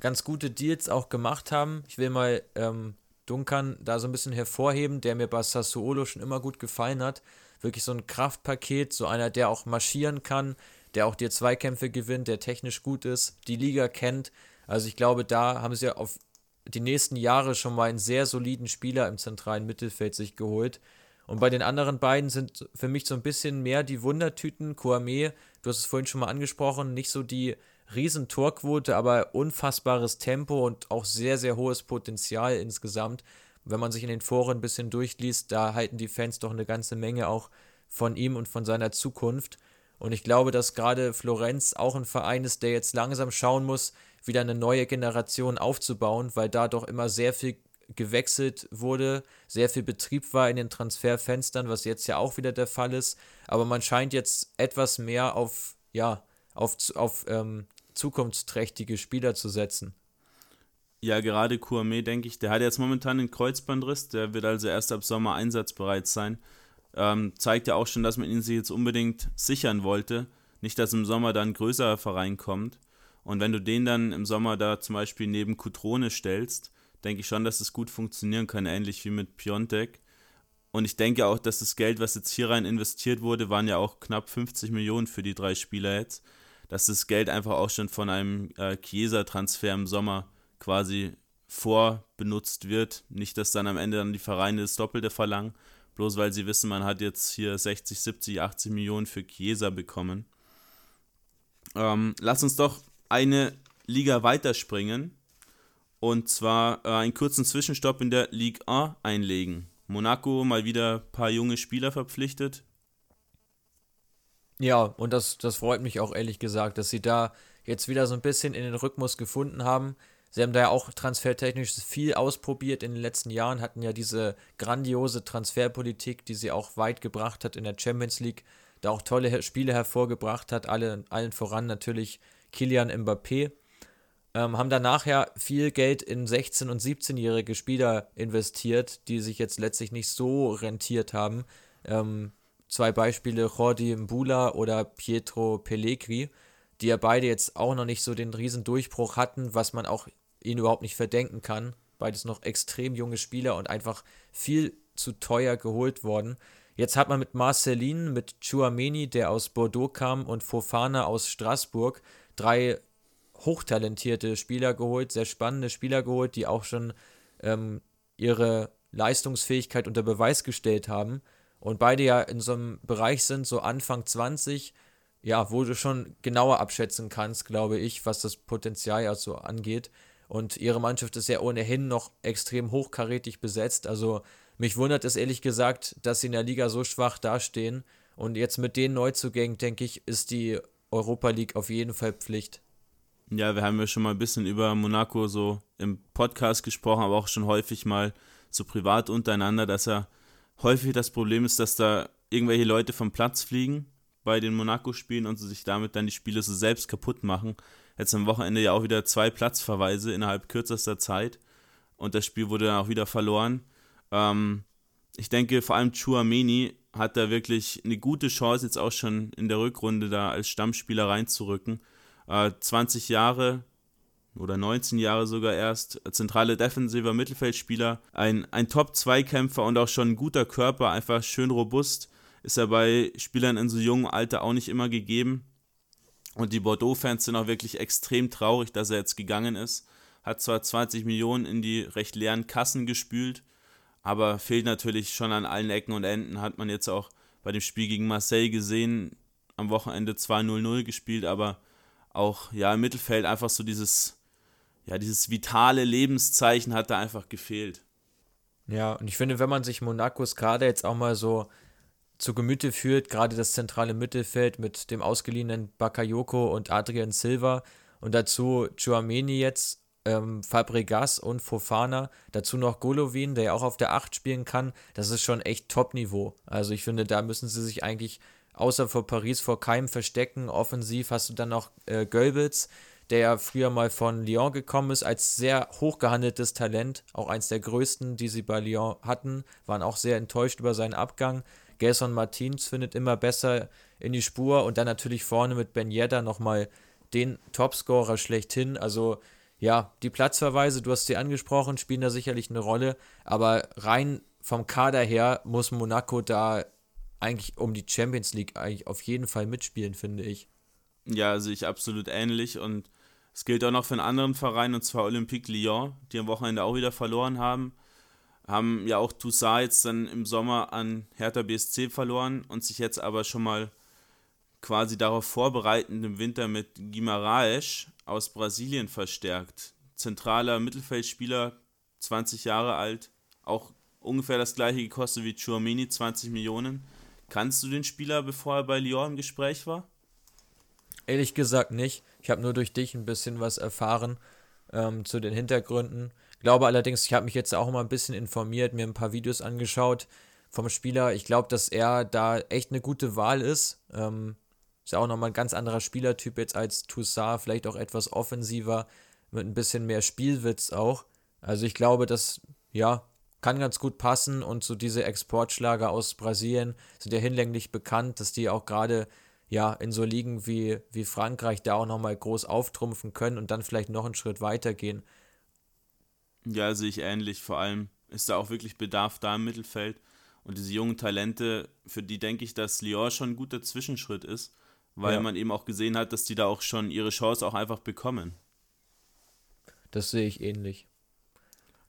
ganz gute Deals auch gemacht haben. Ich will mal ähm, Duncan da so ein bisschen hervorheben, der mir bei Sassuolo schon immer gut gefallen hat. Wirklich so ein Kraftpaket, so einer, der auch marschieren kann, der auch dir Zweikämpfe gewinnt, der technisch gut ist, die Liga kennt. Also ich glaube, da haben sie auf die nächsten Jahre schon mal einen sehr soliden Spieler im zentralen Mittelfeld sich geholt. Und bei den anderen beiden sind für mich so ein bisschen mehr die Wundertüten. Kouame, du hast es vorhin schon mal angesprochen, nicht so die riesen Torquote, aber unfassbares Tempo und auch sehr, sehr hohes Potenzial insgesamt. Wenn man sich in den Foren ein bisschen durchliest, da halten die Fans doch eine ganze Menge auch von ihm und von seiner Zukunft. Und ich glaube, dass gerade Florenz auch ein Verein ist, der jetzt langsam schauen muss, wieder eine neue Generation aufzubauen, weil da doch immer sehr viel gewechselt wurde, sehr viel Betrieb war in den Transferfenstern, was jetzt ja auch wieder der Fall ist. Aber man scheint jetzt etwas mehr auf, ja, auf, auf ähm, zukunftsträchtige Spieler zu setzen. Ja, gerade Kouame, denke ich, der hat jetzt momentan einen Kreuzbandriss, der wird also erst ab Sommer einsatzbereit sein ähm, zeigt ja auch schon, dass man ihn sich jetzt unbedingt sichern wollte. Nicht, dass im Sommer dann ein größerer Verein kommt. Und wenn du den dann im Sommer da zum Beispiel neben Kutrone stellst, denke ich schon, dass es gut funktionieren kann, ähnlich wie mit Piontek. Und ich denke auch, dass das Geld, was jetzt hier rein investiert wurde, waren ja auch knapp 50 Millionen für die drei Spieler jetzt, dass das Geld einfach auch schon von einem äh, Chiesa-Transfer im Sommer quasi vorbenutzt wird. Nicht, dass dann am Ende dann die Vereine das Doppelte verlangen, bloß weil sie wissen, man hat jetzt hier 60, 70, 80 Millionen für Chiesa bekommen. Ähm, lass uns doch eine Liga weiterspringen und zwar äh, einen kurzen Zwischenstopp in der Ligue 1 einlegen. Monaco mal wieder ein paar junge Spieler verpflichtet. Ja, und das, das freut mich auch ehrlich gesagt, dass sie da jetzt wieder so ein bisschen in den Rhythmus gefunden haben. Sie haben da ja auch transfertechnisch viel ausprobiert in den letzten Jahren, hatten ja diese grandiose Transferpolitik, die sie auch weit gebracht hat in der Champions League, da auch tolle Spiele hervorgebracht hat, alle, allen voran natürlich Kilian Mbappé. Ähm, haben dann nachher viel Geld in 16- und 17-jährige Spieler investiert, die sich jetzt letztlich nicht so rentiert haben. Ähm, zwei Beispiele, Jordi Mbula oder Pietro Pellegri, die ja beide jetzt auch noch nicht so den riesen Durchbruch hatten, was man auch ihnen überhaupt nicht verdenken kann. Beides noch extrem junge Spieler und einfach viel zu teuer geholt worden. Jetzt hat man mit Marcelin, mit Chouameni, der aus Bordeaux kam, und Fofana aus Straßburg drei hochtalentierte Spieler geholt, sehr spannende Spieler geholt, die auch schon ähm, ihre Leistungsfähigkeit unter Beweis gestellt haben und beide ja in so einem Bereich sind, so Anfang 20, ja, wo du schon genauer abschätzen kannst, glaube ich, was das Potenzial ja so angeht. Und ihre Mannschaft ist ja ohnehin noch extrem hochkarätig besetzt. Also mich wundert es ehrlich gesagt, dass sie in der Liga so schwach dastehen. Und jetzt mit den Neuzugängen, denke ich, ist die Europa League auf jeden Fall Pflicht. Ja, wir haben ja schon mal ein bisschen über Monaco so im Podcast gesprochen, aber auch schon häufig mal so privat untereinander, dass er häufig das Problem ist, dass da irgendwelche Leute vom Platz fliegen bei den Monaco-Spielen und sie sich damit dann die Spiele so selbst kaputt machen jetzt am Wochenende ja auch wieder zwei Platzverweise innerhalb kürzester Zeit und das Spiel wurde dann auch wieder verloren. Ähm, ich denke, vor allem Chuameni hat da wirklich eine gute Chance, jetzt auch schon in der Rückrunde da als Stammspieler reinzurücken. Äh, 20 Jahre oder 19 Jahre sogar erst, zentrale defensiver Mittelfeldspieler, ein, ein Top-2-Kämpfer und auch schon ein guter Körper, einfach schön robust. Ist er bei Spielern in so jungem Alter auch nicht immer gegeben. Und die Bordeaux-Fans sind auch wirklich extrem traurig, dass er jetzt gegangen ist. Hat zwar 20 Millionen in die recht leeren Kassen gespült, aber fehlt natürlich schon an allen Ecken und Enden. Hat man jetzt auch bei dem Spiel gegen Marseille gesehen. Am Wochenende 2-0-0 gespielt, aber auch ja im Mittelfeld einfach so dieses, ja, dieses vitale Lebenszeichen hat da einfach gefehlt. Ja, und ich finde, wenn man sich Monacos Kader jetzt auch mal so zu Gemüte führt, gerade das zentrale Mittelfeld mit dem ausgeliehenen Bakayoko und Adrian Silva und dazu Chouameni jetzt, ähm, Fabregas und Fofana, dazu noch Golovin, der ja auch auf der 8 spielen kann, das ist schon echt Top-Niveau. Also ich finde, da müssen sie sich eigentlich außer vor Paris vor keinem verstecken. Offensiv hast du dann noch äh, Goebbels, der ja früher mal von Lyon gekommen ist, als sehr hochgehandeltes Talent, auch eins der größten, die sie bei Lyon hatten, waren auch sehr enttäuscht über seinen Abgang. Gerson Martins findet immer besser in die Spur und dann natürlich vorne mit Ben Yedda nochmal den Topscorer schlechthin. Also ja, die Platzverweise, du hast sie angesprochen, spielen da sicherlich eine Rolle, aber rein vom Kader her muss Monaco da eigentlich um die Champions League eigentlich auf jeden Fall mitspielen, finde ich. Ja, sehe ich absolut ähnlich und es gilt auch noch für einen anderen Verein und zwar Olympique Lyon, die am Wochenende auch wieder verloren haben haben ja auch Toussaint jetzt dann im Sommer an Hertha BSC verloren und sich jetzt aber schon mal quasi darauf vorbereitend im Winter mit Guimaraes aus Brasilien verstärkt. Zentraler Mittelfeldspieler, 20 Jahre alt, auch ungefähr das gleiche gekostet wie Chouameni, 20 Millionen. Kannst du den Spieler, bevor er bei Lyon im Gespräch war? Ehrlich gesagt nicht. Ich habe nur durch dich ein bisschen was erfahren ähm, zu den Hintergründen. Glaube allerdings, ich habe mich jetzt auch mal ein bisschen informiert, mir ein paar Videos angeschaut vom Spieler. Ich glaube, dass er da echt eine gute Wahl ist. Ähm, ist ja auch nochmal ein ganz anderer Spielertyp jetzt als Toussaint, vielleicht auch etwas offensiver, mit ein bisschen mehr Spielwitz auch. Also ich glaube, das, ja, kann ganz gut passen und so diese Exportschlager aus Brasilien sind ja hinlänglich bekannt, dass die auch gerade ja in so Ligen wie, wie Frankreich da auch nochmal groß auftrumpfen können und dann vielleicht noch einen Schritt weiter gehen. Ja, sehe ich ähnlich. Vor allem ist da auch wirklich Bedarf da im Mittelfeld. Und diese jungen Talente, für die denke ich, dass Lyon schon ein guter Zwischenschritt ist, weil ja. man eben auch gesehen hat, dass die da auch schon ihre Chance auch einfach bekommen. Das sehe ich ähnlich.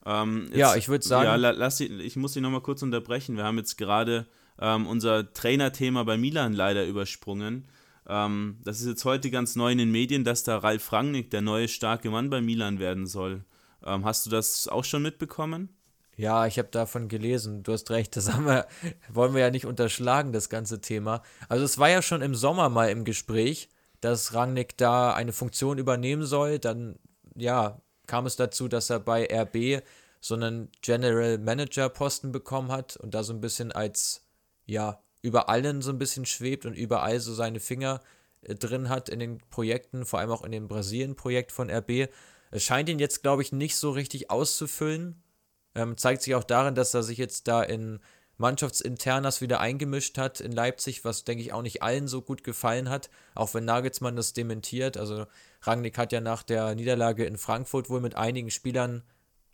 Ähm, jetzt, ja, ich würde sagen. Ja, lass die, ich muss Sie nochmal kurz unterbrechen. Wir haben jetzt gerade ähm, unser Trainerthema bei Milan leider übersprungen. Ähm, das ist jetzt heute ganz neu in den Medien, dass da Ralf Rangnick der neue starke Mann bei Milan werden soll. Ähm, hast du das auch schon mitbekommen? Ja, ich habe davon gelesen. Du hast recht, das wir, wollen wir ja nicht unterschlagen, das ganze Thema. Also es war ja schon im Sommer mal im Gespräch, dass Rangnick da eine Funktion übernehmen soll. Dann, ja, kam es dazu, dass er bei RB so einen General Manager Posten bekommen hat und da so ein bisschen als, ja, über allen so ein bisschen schwebt und überall so seine Finger äh, drin hat in den Projekten, vor allem auch in dem Brasilien-Projekt von RB. Es scheint ihn jetzt, glaube ich, nicht so richtig auszufüllen. Ähm, zeigt sich auch darin, dass er sich jetzt da in Mannschaftsinternas wieder eingemischt hat in Leipzig, was denke ich auch nicht allen so gut gefallen hat, auch wenn Nagelsmann das dementiert. Also Rangnick hat ja nach der Niederlage in Frankfurt wohl mit einigen Spielern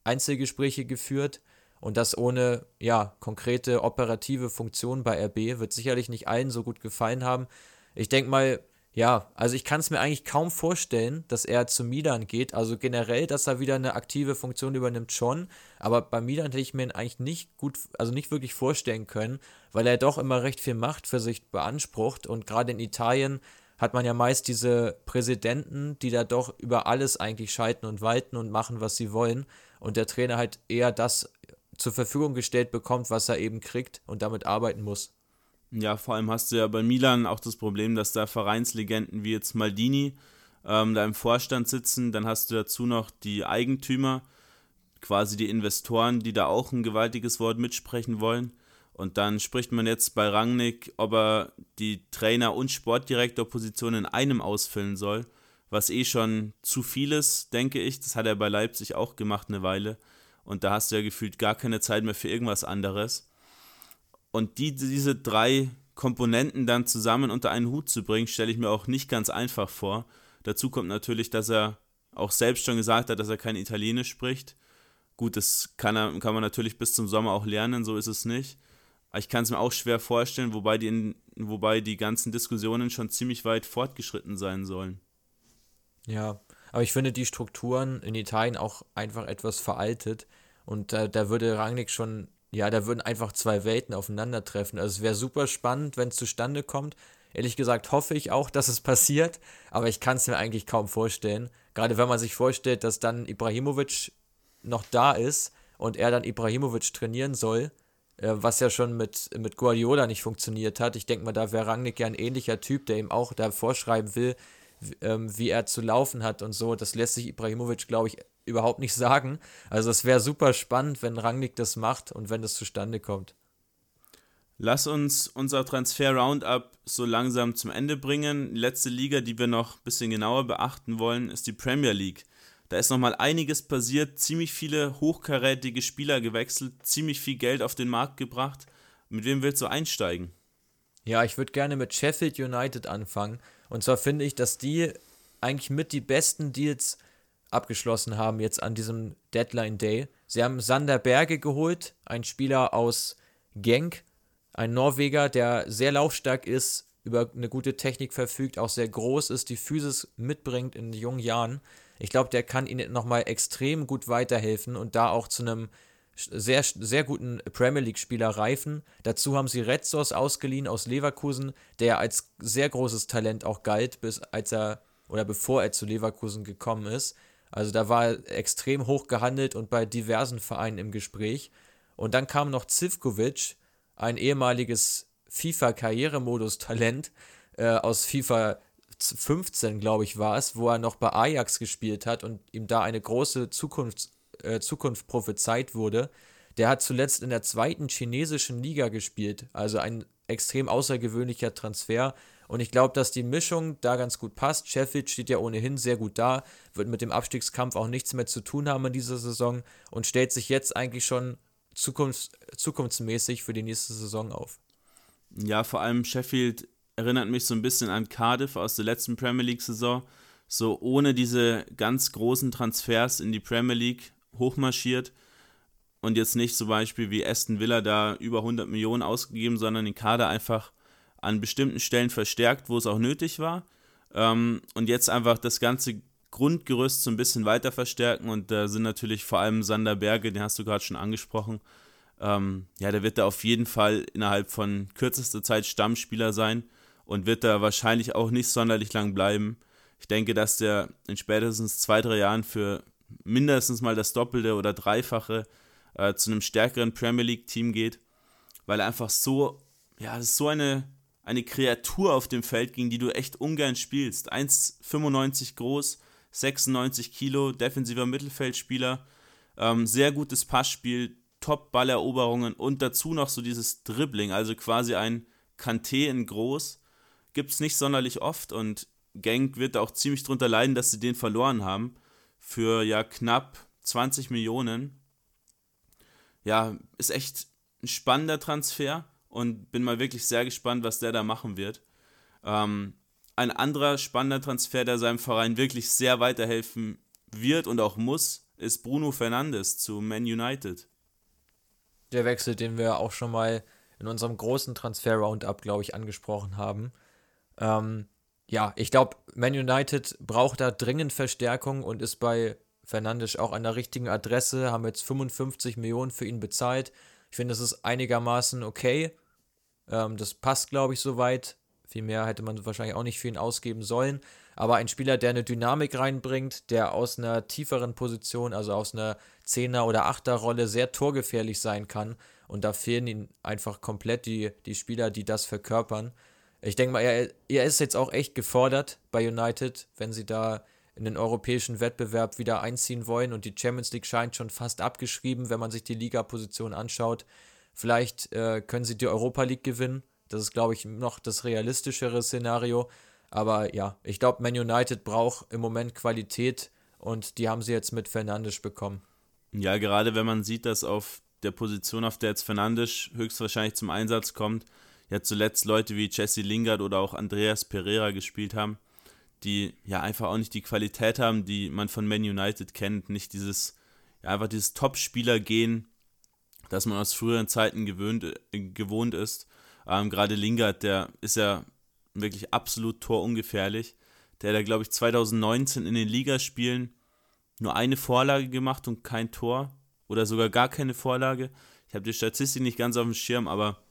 Einzelgespräche geführt und das ohne ja konkrete operative Funktion bei RB wird sicherlich nicht allen so gut gefallen haben. Ich denke mal, ja, also ich kann es mir eigentlich kaum vorstellen, dass er zu Milan geht. Also generell, dass er wieder eine aktive Funktion übernimmt, schon. Aber bei Milan hätte ich mir ihn eigentlich nicht gut, also nicht wirklich vorstellen können, weil er doch immer recht viel Macht für sich beansprucht. Und gerade in Italien hat man ja meist diese Präsidenten, die da doch über alles eigentlich schalten und walten und machen, was sie wollen. Und der Trainer halt eher das zur Verfügung gestellt bekommt, was er eben kriegt und damit arbeiten muss. Ja, vor allem hast du ja bei Milan auch das Problem, dass da Vereinslegenden wie jetzt Maldini ähm, da im Vorstand sitzen. Dann hast du dazu noch die Eigentümer, quasi die Investoren, die da auch ein gewaltiges Wort mitsprechen wollen. Und dann spricht man jetzt bei Rangnick, ob er die Trainer- und Sportdirektorposition in einem ausfüllen soll, was eh schon zu viel ist, denke ich. Das hat er bei Leipzig auch gemacht eine Weile. Und da hast du ja gefühlt gar keine Zeit mehr für irgendwas anderes. Und die, diese drei Komponenten dann zusammen unter einen Hut zu bringen, stelle ich mir auch nicht ganz einfach vor. Dazu kommt natürlich, dass er auch selbst schon gesagt hat, dass er kein Italienisch spricht. Gut, das kann, er, kann man natürlich bis zum Sommer auch lernen, so ist es nicht. Ich kann es mir auch schwer vorstellen, wobei die, wobei die ganzen Diskussionen schon ziemlich weit fortgeschritten sein sollen. Ja, aber ich finde die Strukturen in Italien auch einfach etwas veraltet. Und äh, da würde Rangnick schon ja, da würden einfach zwei Welten aufeinandertreffen. Also es wäre super spannend, wenn es zustande kommt. Ehrlich gesagt hoffe ich auch, dass es passiert, aber ich kann es mir eigentlich kaum vorstellen. Gerade wenn man sich vorstellt, dass dann Ibrahimovic noch da ist und er dann Ibrahimovic trainieren soll, äh, was ja schon mit, mit Guardiola nicht funktioniert hat. Ich denke mal, da wäre Rangnick ja ein ähnlicher Typ, der ihm auch da vorschreiben will, ähm, wie er zu laufen hat und so. Das lässt sich Ibrahimovic, glaube ich, überhaupt nicht sagen. Also es wäre super spannend, wenn Rangnick das macht und wenn das zustande kommt. Lass uns unser Transfer-Roundup so langsam zum Ende bringen. Die letzte Liga, die wir noch ein bisschen genauer beachten wollen, ist die Premier League. Da ist nochmal einiges passiert, ziemlich viele hochkarätige Spieler gewechselt, ziemlich viel Geld auf den Markt gebracht. Mit wem willst du einsteigen? Ja, ich würde gerne mit Sheffield United anfangen. Und zwar finde ich, dass die eigentlich mit die besten Deals abgeschlossen haben jetzt an diesem Deadline Day. Sie haben Sander Berge geholt, ein Spieler aus Genk, ein Norweger, der sehr laufstark ist, über eine gute Technik verfügt, auch sehr groß ist, die Physis mitbringt in jungen Jahren. Ich glaube, der kann ihnen nochmal extrem gut weiterhelfen und da auch zu einem sehr, sehr guten Premier League-Spieler reifen. Dazu haben sie Retzos ausgeliehen aus Leverkusen, der als sehr großes Talent auch galt, bis als er oder bevor er zu Leverkusen gekommen ist. Also da war er extrem hoch gehandelt und bei diversen Vereinen im Gespräch. Und dann kam noch Zivkovic, ein ehemaliges FIFA-Karrieremodus-Talent äh, aus FIFA 15, glaube ich, war es, wo er noch bei Ajax gespielt hat und ihm da eine große Zukunft, äh, Zukunft prophezeit wurde. Der hat zuletzt in der zweiten chinesischen Liga gespielt, also ein extrem außergewöhnlicher Transfer. Und ich glaube, dass die Mischung da ganz gut passt. Sheffield steht ja ohnehin sehr gut da, wird mit dem Abstiegskampf auch nichts mehr zu tun haben in dieser Saison und stellt sich jetzt eigentlich schon zukunfts zukunftsmäßig für die nächste Saison auf. Ja, vor allem Sheffield erinnert mich so ein bisschen an Cardiff aus der letzten Premier League-Saison. So ohne diese ganz großen Transfers in die Premier League hochmarschiert und jetzt nicht zum Beispiel wie Aston Villa da über 100 Millionen ausgegeben, sondern den Kader einfach an bestimmten Stellen verstärkt, wo es auch nötig war. Ähm, und jetzt einfach das ganze Grundgerüst so ein bisschen weiter verstärken. Und da sind natürlich vor allem Sander Berge, den hast du gerade schon angesprochen. Ähm, ja, der wird da auf jeden Fall innerhalb von kürzester Zeit Stammspieler sein und wird da wahrscheinlich auch nicht sonderlich lang bleiben. Ich denke, dass der in spätestens zwei, drei Jahren für mindestens mal das Doppelte oder Dreifache äh, zu einem stärkeren Premier League-Team geht, weil er einfach so, ja, das ist so eine, eine Kreatur auf dem Feld, gegen die du echt ungern spielst. 1,95 groß, 96 Kilo, defensiver Mittelfeldspieler, ähm, sehr gutes Passspiel, Top-Balleroberungen und dazu noch so dieses Dribbling, also quasi ein Kanté in groß. Gibt es nicht sonderlich oft und Genk wird auch ziemlich drunter leiden, dass sie den verloren haben. Für ja knapp 20 Millionen. Ja, ist echt ein spannender Transfer und bin mal wirklich sehr gespannt, was der da machen wird. Ähm, ein anderer spannender Transfer, der seinem Verein wirklich sehr weiterhelfen wird und auch muss, ist Bruno Fernandes zu Man United. Der Wechsel, den wir auch schon mal in unserem großen Transfer-Roundup, glaube ich, angesprochen haben. Ähm, ja, ich glaube, Man United braucht da dringend Verstärkung und ist bei Fernandes auch an der richtigen Adresse, haben jetzt 55 Millionen für ihn bezahlt. Ich finde, das ist einigermaßen okay. Ähm, das passt, glaube ich, soweit. Viel mehr hätte man wahrscheinlich auch nicht für ihn ausgeben sollen. Aber ein Spieler, der eine Dynamik reinbringt, der aus einer tieferen Position, also aus einer Zehner- oder Achter-Rolle sehr torgefährlich sein kann. Und da fehlen ihm einfach komplett die, die Spieler, die das verkörpern. Ich denke mal, er, er ist jetzt auch echt gefordert bei United, wenn sie da in den europäischen Wettbewerb wieder einziehen wollen. Und die Champions League scheint schon fast abgeschrieben, wenn man sich die Ligaposition anschaut. Vielleicht äh, können sie die Europa League gewinnen. Das ist, glaube ich, noch das realistischere Szenario. Aber ja, ich glaube, Man United braucht im Moment Qualität und die haben sie jetzt mit Fernandes bekommen. Ja, gerade wenn man sieht, dass auf der Position, auf der jetzt Fernandes höchstwahrscheinlich zum Einsatz kommt, ja zuletzt Leute wie Jesse Lingard oder auch Andreas Pereira gespielt haben, die ja einfach auch nicht die Qualität haben, die man von Man United kennt, nicht dieses, ja, einfach dieses Top-Spieler-Gehen, das man aus früheren Zeiten gewöhnt, äh, gewohnt ist. Ähm, Gerade Lingard, der ist ja wirklich absolut torungefährlich. Der hat, glaube ich, 2019 in den Ligaspielen nur eine Vorlage gemacht und kein Tor. Oder sogar gar keine Vorlage. Ich habe die Statistik nicht ganz auf dem Schirm, aber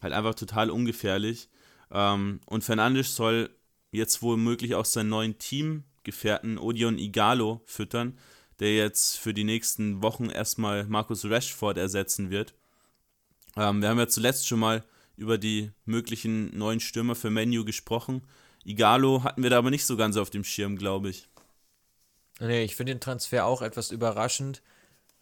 halt einfach total ungefährlich. Ähm, und Fernandes soll jetzt womöglich auch seinen neuen Teamgefährten Odion Igalo füttern, der jetzt für die nächsten Wochen erstmal Markus Rashford ersetzen wird. Ähm, wir haben ja zuletzt schon mal über die möglichen neuen Stürmer für Menu gesprochen. Igalo hatten wir da aber nicht so ganz auf dem Schirm, glaube ich. Nee, ich finde den Transfer auch etwas überraschend.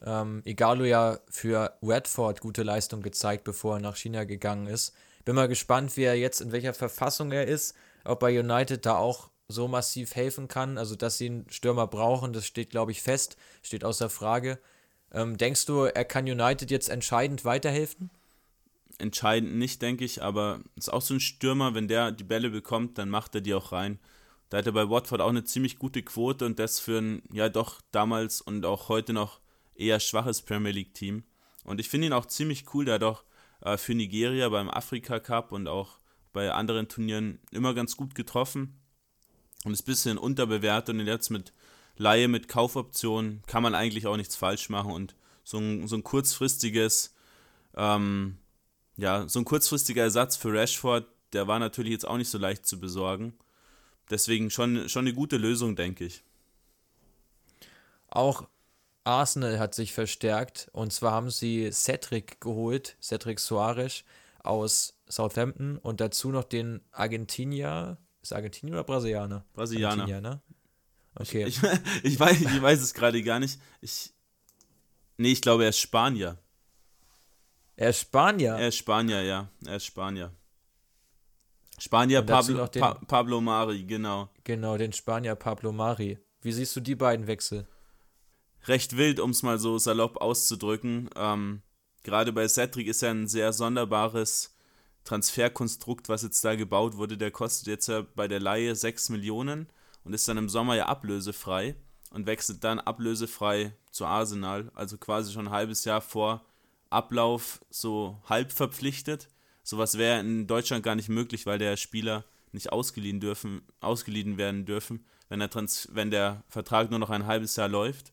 Ähm, Igalo ja für Redford gute Leistung gezeigt, bevor er nach China gegangen ist. Bin mal gespannt, wie er jetzt, in welcher Verfassung er ist, ob bei United da auch so massiv helfen kann. Also, dass sie einen Stürmer brauchen, das steht, glaube ich, fest, steht außer Frage. Ähm, denkst du, er kann United jetzt entscheidend weiterhelfen? Entscheidend nicht, denke ich, aber ist auch so ein Stürmer, wenn der die Bälle bekommt, dann macht er die auch rein. Da hat er bei Watford auch eine ziemlich gute Quote und das für ein, ja doch damals und auch heute noch eher schwaches Premier League-Team. Und ich finde ihn auch ziemlich cool, da doch äh, für Nigeria beim Afrika Cup und auch bei anderen Turnieren immer ganz gut getroffen und ist ein bisschen unterbewertet und jetzt mit Laie, mit Kaufoptionen kann man eigentlich auch nichts falsch machen und so ein, so ein kurzfristiges, ähm, ja, so ein kurzfristiger Ersatz für Rashford, der war natürlich jetzt auch nicht so leicht zu besorgen. Deswegen schon, schon eine gute Lösung, denke ich. Auch Arsenal hat sich verstärkt und zwar haben sie Cedric geholt, Cedric Soares aus Southampton und dazu noch den Argentinier. Ist Argentinier oder Brasilianer? Brasilianer. Ne? Okay. Ich, ich, ich, weiß, ich weiß es gerade gar nicht. Ich, nee, ich glaube, er ist Spanier. Er ist Spanier? Er ist Spanier, ja. Er ist Spanier. Spanier Pablo, den, pa Pablo Mari, genau. Genau, den Spanier Pablo Mari. Wie siehst du die beiden Wechsel? Recht wild, um es mal so salopp auszudrücken. Ähm, gerade bei Cedric ist ja ein sehr sonderbares Transferkonstrukt, was jetzt da gebaut wurde. Der kostet jetzt ja bei der Laie 6 Millionen und ist dann im Sommer ja ablösefrei und wechselt dann ablösefrei zu Arsenal, also quasi schon ein halbes Jahr vor Ablauf so halb verpflichtet. Sowas wäre in Deutschland gar nicht möglich, weil der Spieler nicht ausgeliehen dürfen, ausgeliehen werden dürfen, wenn der, Trans wenn der Vertrag nur noch ein halbes Jahr läuft.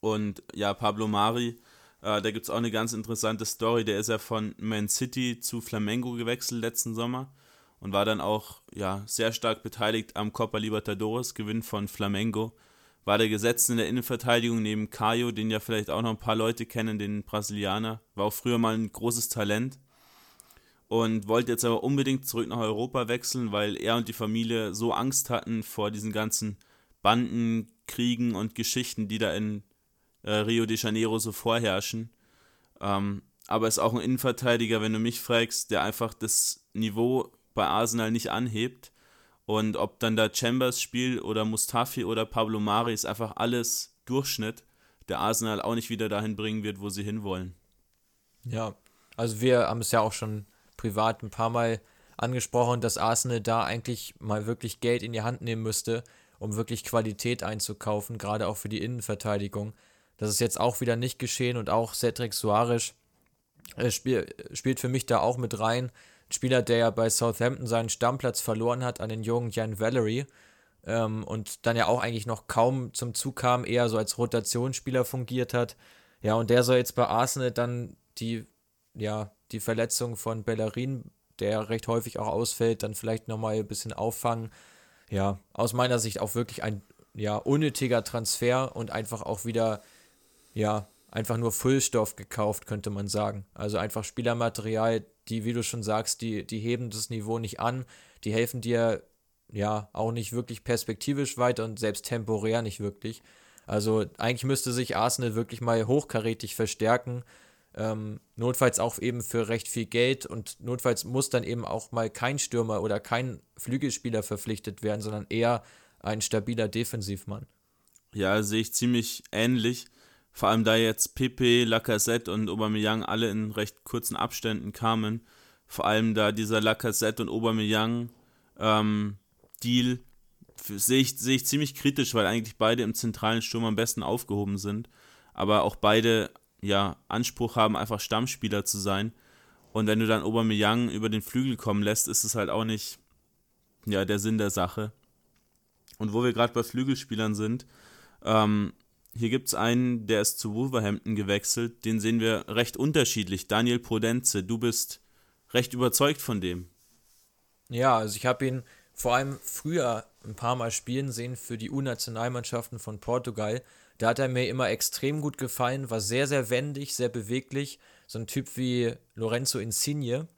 Und ja, Pablo Mari äh, da gibt es auch eine ganz interessante Story. Der ist ja von Man City zu Flamengo gewechselt letzten Sommer und war dann auch ja, sehr stark beteiligt am Copa Libertadores, Gewinn von Flamengo. war der gesetzt in der Innenverteidigung neben Caio, den ja vielleicht auch noch ein paar Leute kennen, den Brasilianer. War auch früher mal ein großes Talent und wollte jetzt aber unbedingt zurück nach Europa wechseln, weil er und die Familie so Angst hatten vor diesen ganzen Banden, Kriegen und Geschichten, die da in äh, Rio de Janeiro so vorherrschen. Ähm, aber ist auch ein Innenverteidiger, wenn du mich fragst, der einfach das Niveau bei Arsenal nicht anhebt. Und ob dann da Chambers spielt oder Mustafi oder Pablo Mari ist einfach alles Durchschnitt, der Arsenal auch nicht wieder dahin bringen wird, wo sie hinwollen. Ja, also wir haben es ja auch schon privat ein paar Mal angesprochen, dass Arsenal da eigentlich mal wirklich Geld in die Hand nehmen müsste, um wirklich Qualität einzukaufen, gerade auch für die Innenverteidigung. Das ist jetzt auch wieder nicht geschehen und auch Cedric Suarez äh, spiel, spielt für mich da auch mit rein. Spieler, der ja bei Southampton seinen Stammplatz verloren hat an den jungen Jan Valery ähm, und dann ja auch eigentlich noch kaum zum Zug kam, eher so als Rotationsspieler fungiert hat. Ja, und der soll jetzt bei Arsenal dann die, ja, die Verletzung von Bellerin, der recht häufig auch ausfällt, dann vielleicht nochmal ein bisschen auffangen. Ja, aus meiner Sicht auch wirklich ein ja, unnötiger Transfer und einfach auch wieder, ja, einfach nur Füllstoff gekauft, könnte man sagen. Also einfach Spielermaterial, die, wie du schon sagst, die, die heben das Niveau nicht an, die helfen dir ja auch nicht wirklich perspektivisch weiter und selbst temporär nicht wirklich. Also eigentlich müsste sich Arsenal wirklich mal hochkarätig verstärken. Ähm, notfalls auch eben für recht viel Geld und notfalls muss dann eben auch mal kein Stürmer oder kein Flügelspieler verpflichtet werden, sondern eher ein stabiler Defensivmann. Ja, sehe ich ziemlich ähnlich. Vor allem da jetzt Pepe, Lacazette und Aubameyang alle in recht kurzen Abständen kamen. Vor allem da dieser Lacazette und Aubameyang ähm, Deal sehe ich, sehe ich ziemlich kritisch, weil eigentlich beide im zentralen Sturm am besten aufgehoben sind. Aber auch beide ja Anspruch haben, einfach Stammspieler zu sein. Und wenn du dann Aubameyang über den Flügel kommen lässt, ist es halt auch nicht ja, der Sinn der Sache. Und wo wir gerade bei Flügelspielern sind, ähm, hier gibt es einen, der ist zu Wolverhampton gewechselt. Den sehen wir recht unterschiedlich. Daniel Prudenze, du bist recht überzeugt von dem. Ja, also ich habe ihn vor allem früher ein paar Mal spielen sehen für die U-Nationalmannschaften von Portugal. Da hat er mir immer extrem gut gefallen, war sehr, sehr wendig, sehr beweglich. So ein Typ wie Lorenzo Insigne,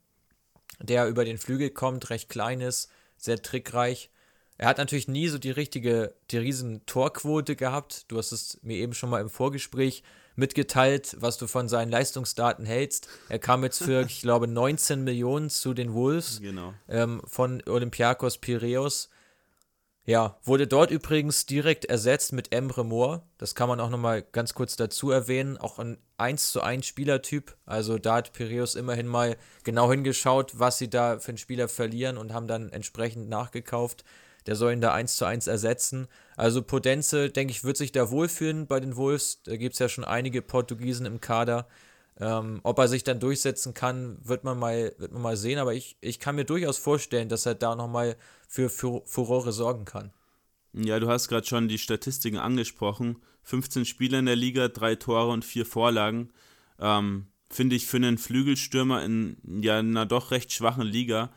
der über den Flügel kommt, recht klein ist, sehr trickreich. Er hat natürlich nie so die richtige, die riesen Torquote gehabt. Du hast es mir eben schon mal im Vorgespräch mitgeteilt, was du von seinen Leistungsdaten hältst. Er kam jetzt für, ich glaube, 19 Millionen zu den Wolves genau. ähm, von Olympiakos Piraeus. Ja, wurde dort übrigens direkt ersetzt mit Emre Moore. Das kann man auch nochmal ganz kurz dazu erwähnen. Auch ein 1 zu 1 Spielertyp. Also da hat Piraeus immerhin mal genau hingeschaut, was sie da für einen Spieler verlieren und haben dann entsprechend nachgekauft. Der soll ihn da 1 zu 1 ersetzen. Also Potenze, denke ich, wird sich da wohlfühlen bei den Wolves. Da gibt es ja schon einige Portugiesen im Kader. Ähm, ob er sich dann durchsetzen kann, wird man mal, wird man mal sehen. Aber ich, ich kann mir durchaus vorstellen, dass er da nochmal für, für Furore sorgen kann. Ja, du hast gerade schon die Statistiken angesprochen. 15 Spieler in der Liga, drei Tore und vier Vorlagen. Ähm, Finde ich für einen Flügelstürmer in ja, einer doch recht schwachen Liga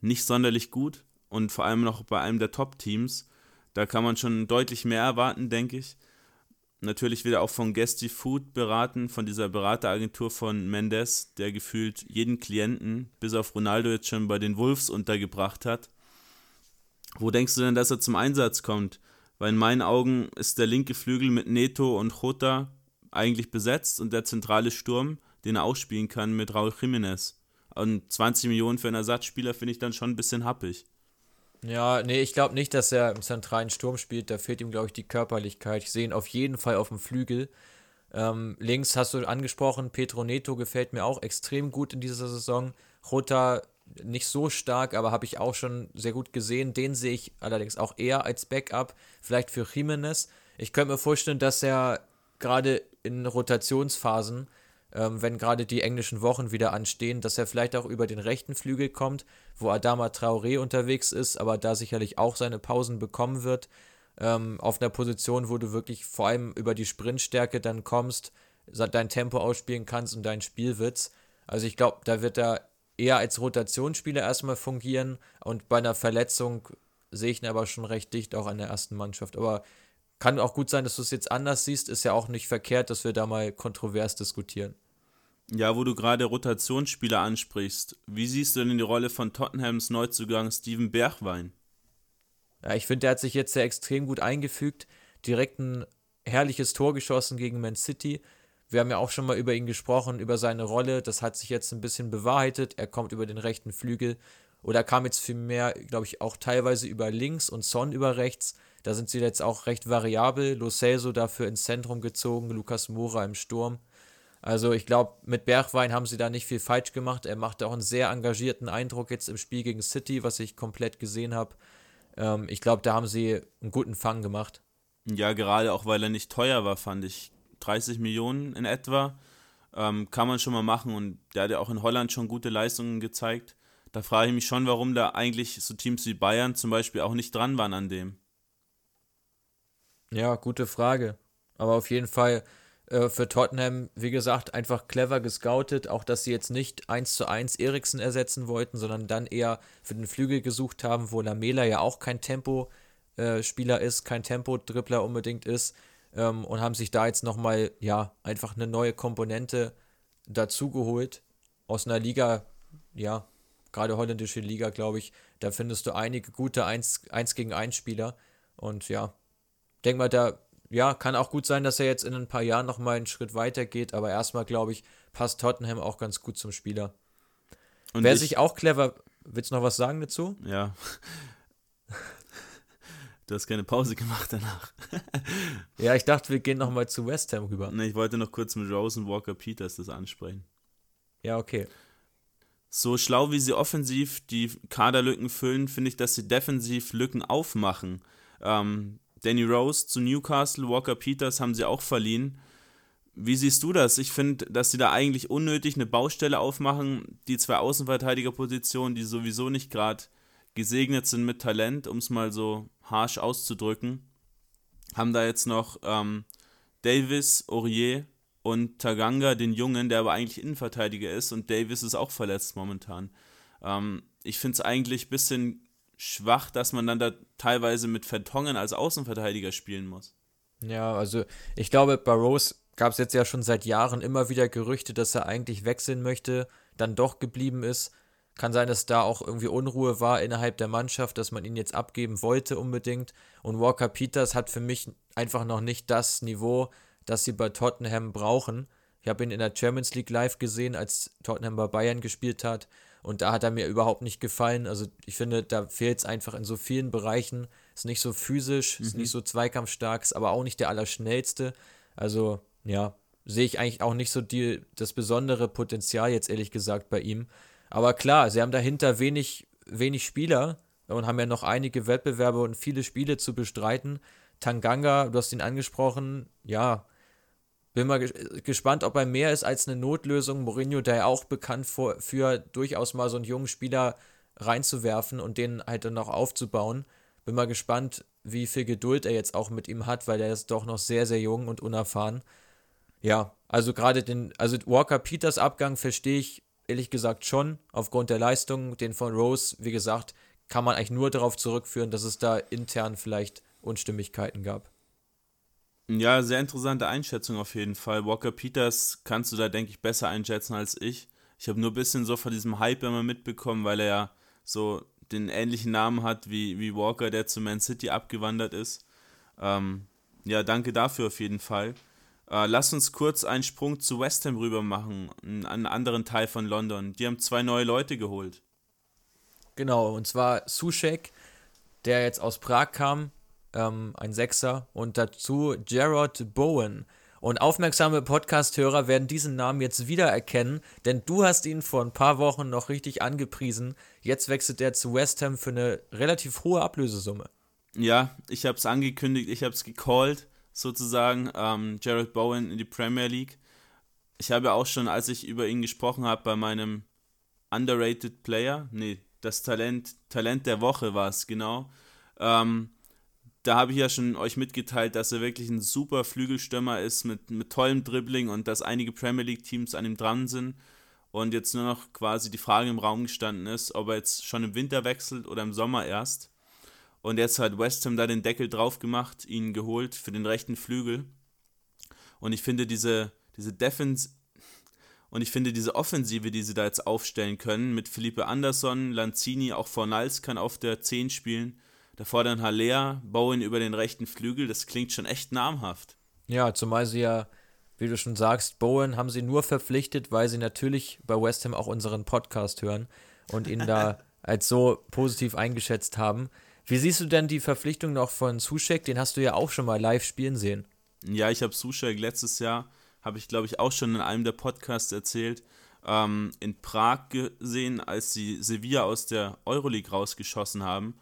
nicht sonderlich gut und vor allem noch bei einem der Top-Teams. Da kann man schon deutlich mehr erwarten, denke ich. Natürlich wird er auch von Guesty Food beraten, von dieser Berateragentur von Mendes, der gefühlt jeden Klienten, bis auf Ronaldo jetzt schon bei den Wolves untergebracht hat. Wo denkst du denn, dass er zum Einsatz kommt? Weil in meinen Augen ist der linke Flügel mit Neto und Jota eigentlich besetzt und der zentrale Sturm, den er auch spielen kann, mit Raúl Jiménez. Und 20 Millionen für einen Ersatzspieler finde ich dann schon ein bisschen happig. Ja, nee, ich glaube nicht, dass er im zentralen Sturm spielt. Da fehlt ihm, glaube ich, die Körperlichkeit. Ich sehe ihn auf jeden Fall auf dem Flügel. Ähm, links hast du angesprochen, Petro Neto gefällt mir auch extrem gut in dieser Saison. Jota nicht so stark, aber habe ich auch schon sehr gut gesehen. Den sehe ich allerdings auch eher als Backup, vielleicht für Jimenez. Ich könnte mir vorstellen, dass er gerade in Rotationsphasen ähm, wenn gerade die englischen Wochen wieder anstehen, dass er vielleicht auch über den rechten Flügel kommt, wo Adama Traoré unterwegs ist, aber da sicherlich auch seine Pausen bekommen wird. Ähm, auf einer Position, wo du wirklich vor allem über die Sprintstärke dann kommst, dein Tempo ausspielen kannst und deinen Spielwitz. Also ich glaube, da wird er eher als Rotationsspieler erstmal fungieren und bei einer Verletzung sehe ich ihn aber schon recht dicht auch an der ersten Mannschaft. Aber kann auch gut sein, dass du es jetzt anders siehst. Ist ja auch nicht verkehrt, dass wir da mal kontrovers diskutieren. Ja, wo du gerade Rotationsspieler ansprichst, wie siehst du denn die Rolle von Tottenhams Neuzugang Steven Bergwein? Ja, ich finde, der hat sich jetzt sehr extrem gut eingefügt. Direkt ein herrliches Tor geschossen gegen Man City. Wir haben ja auch schon mal über ihn gesprochen, über seine Rolle. Das hat sich jetzt ein bisschen bewahrheitet. Er kommt über den rechten Flügel. Oder kam jetzt vielmehr, glaube ich, auch teilweise über links und Son über rechts. Da sind sie jetzt auch recht variabel. Lo Celso dafür ins Zentrum gezogen, Lukas Moura im Sturm. Also ich glaube, mit Bergwein haben sie da nicht viel falsch gemacht. Er macht auch einen sehr engagierten Eindruck jetzt im Spiel gegen City, was ich komplett gesehen habe. Ähm, ich glaube, da haben sie einen guten Fang gemacht. Ja, gerade auch, weil er nicht teuer war, fand ich. 30 Millionen in etwa ähm, kann man schon mal machen und der hat ja auch in Holland schon gute Leistungen gezeigt. Da frage ich mich schon, warum da eigentlich so Teams wie Bayern zum Beispiel auch nicht dran waren an dem. Ja, gute Frage. Aber auf jeden Fall äh, für Tottenham, wie gesagt, einfach clever gescoutet. Auch, dass sie jetzt nicht 1 zu 1 Eriksen ersetzen wollten, sondern dann eher für den Flügel gesucht haben, wo Lamela ja auch kein Tempo-Spieler äh, ist, kein Tempo-Dribbler unbedingt ist. Ähm, und haben sich da jetzt nochmal, ja, einfach eine neue Komponente dazugeholt. Aus einer Liga, ja, gerade holländische Liga, glaube ich, da findest du einige gute 1, 1 gegen 1 Spieler. Und ja, denk mal, da ja, kann auch gut sein, dass er jetzt in ein paar Jahren nochmal einen Schritt weiter geht, aber erstmal, glaube ich, passt Tottenham auch ganz gut zum Spieler. Und Wer sich auch clever. Willst du noch was sagen dazu? Ja. Du hast keine Pause gemacht danach. ja, ich dachte, wir gehen nochmal zu West Ham rüber. Ne, ich wollte noch kurz mit Rose und Walker Peters das ansprechen. Ja, okay. So schlau wie sie offensiv die Kaderlücken füllen, finde ich, dass sie defensiv Lücken aufmachen. Ähm, Danny Rose zu Newcastle, Walker Peters haben sie auch verliehen. Wie siehst du das? Ich finde, dass sie da eigentlich unnötig eine Baustelle aufmachen. Die zwei Außenverteidigerpositionen, die sowieso nicht gerade gesegnet sind mit Talent, um es mal so harsh auszudrücken, haben da jetzt noch ähm, Davis, Aurier und Taganga, den Jungen, der aber eigentlich Innenverteidiger ist. Und Davis ist auch verletzt momentan. Ähm, ich finde es eigentlich ein bisschen schwach, dass man dann da teilweise mit Vertongen als Außenverteidiger spielen muss. Ja, also ich glaube, bei Rose gab es jetzt ja schon seit Jahren immer wieder Gerüchte, dass er eigentlich wechseln möchte, dann doch geblieben ist. Kann sein, dass da auch irgendwie Unruhe war innerhalb der Mannschaft, dass man ihn jetzt abgeben wollte unbedingt. Und Walker Peters hat für mich einfach noch nicht das Niveau, das sie bei Tottenham brauchen. Ich habe ihn in der Champions League live gesehen, als Tottenham bei Bayern gespielt hat. Und da hat er mir überhaupt nicht gefallen. Also ich finde, da fehlt es einfach in so vielen Bereichen. Ist nicht so physisch, mhm. ist nicht so zweikampfstark, ist aber auch nicht der Allerschnellste. Also ja, sehe ich eigentlich auch nicht so die, das besondere Potenzial jetzt ehrlich gesagt bei ihm. Aber klar, sie haben dahinter wenig, wenig Spieler und haben ja noch einige Wettbewerbe und viele Spiele zu bestreiten. Tanganga, du hast ihn angesprochen, ja, bin mal gespannt, ob er mehr ist als eine Notlösung. Mourinho, der ja auch bekannt für, für durchaus mal so einen jungen Spieler reinzuwerfen und den halt dann noch aufzubauen. Bin mal gespannt, wie viel Geduld er jetzt auch mit ihm hat, weil er ist doch noch sehr, sehr jung und unerfahren. Ja, also gerade den, also Walker Peters Abgang verstehe ich ehrlich gesagt schon aufgrund der Leistung. Den von Rose, wie gesagt, kann man eigentlich nur darauf zurückführen, dass es da intern vielleicht Unstimmigkeiten gab. Ja, sehr interessante Einschätzung auf jeden Fall. Walker Peters kannst du da, denke ich, besser einschätzen als ich. Ich habe nur ein bisschen so von diesem Hype immer mitbekommen, weil er ja so den ähnlichen Namen hat wie, wie Walker, der zu Man City abgewandert ist. Ähm, ja, danke dafür auf jeden Fall. Äh, lass uns kurz einen Sprung zu West Ham rüber machen, einen anderen Teil von London. Die haben zwei neue Leute geholt. Genau, und zwar Sushek, der jetzt aus Prag kam, ähm, ein Sechser, und dazu Gerard Bowen. Und aufmerksame Podcast-Hörer werden diesen Namen jetzt wiedererkennen, denn du hast ihn vor ein paar Wochen noch richtig angepriesen. Jetzt wechselt er zu West Ham für eine relativ hohe Ablösesumme. Ja, ich habe es angekündigt, ich habe es gecallt, sozusagen, ähm, Jared Bowen in die Premier League. Ich habe auch schon, als ich über ihn gesprochen habe, bei meinem Underrated Player, nee, das Talent, Talent der Woche war es, genau, ähm, da habe ich ja schon euch mitgeteilt, dass er wirklich ein super Flügelstürmer ist mit, mit tollem Dribbling und dass einige Premier League Teams an ihm dran sind. Und jetzt nur noch quasi die Frage im Raum gestanden ist, ob er jetzt schon im Winter wechselt oder im Sommer erst. Und jetzt hat West Ham da den Deckel drauf gemacht, ihn geholt für den rechten Flügel. Und ich finde diese, diese Defense und ich finde diese Offensive, die sie da jetzt aufstellen können, mit Felipe Anderson, Lanzini, auch Fornals kann auf der 10 spielen. Davor dann Haller, Bowen über den rechten Flügel, das klingt schon echt namhaft. Ja, zumal sie ja, wie du schon sagst, Bowen haben sie nur verpflichtet, weil sie natürlich bei West Ham auch unseren Podcast hören und ihn da als so positiv eingeschätzt haben. Wie siehst du denn die Verpflichtung noch von Sushek? Den hast du ja auch schon mal live spielen sehen. Ja, ich habe Sushek letztes Jahr, habe ich glaube ich auch schon in einem der Podcasts erzählt, ähm, in Prag gesehen, als sie Sevilla aus der Euroleague rausgeschossen haben.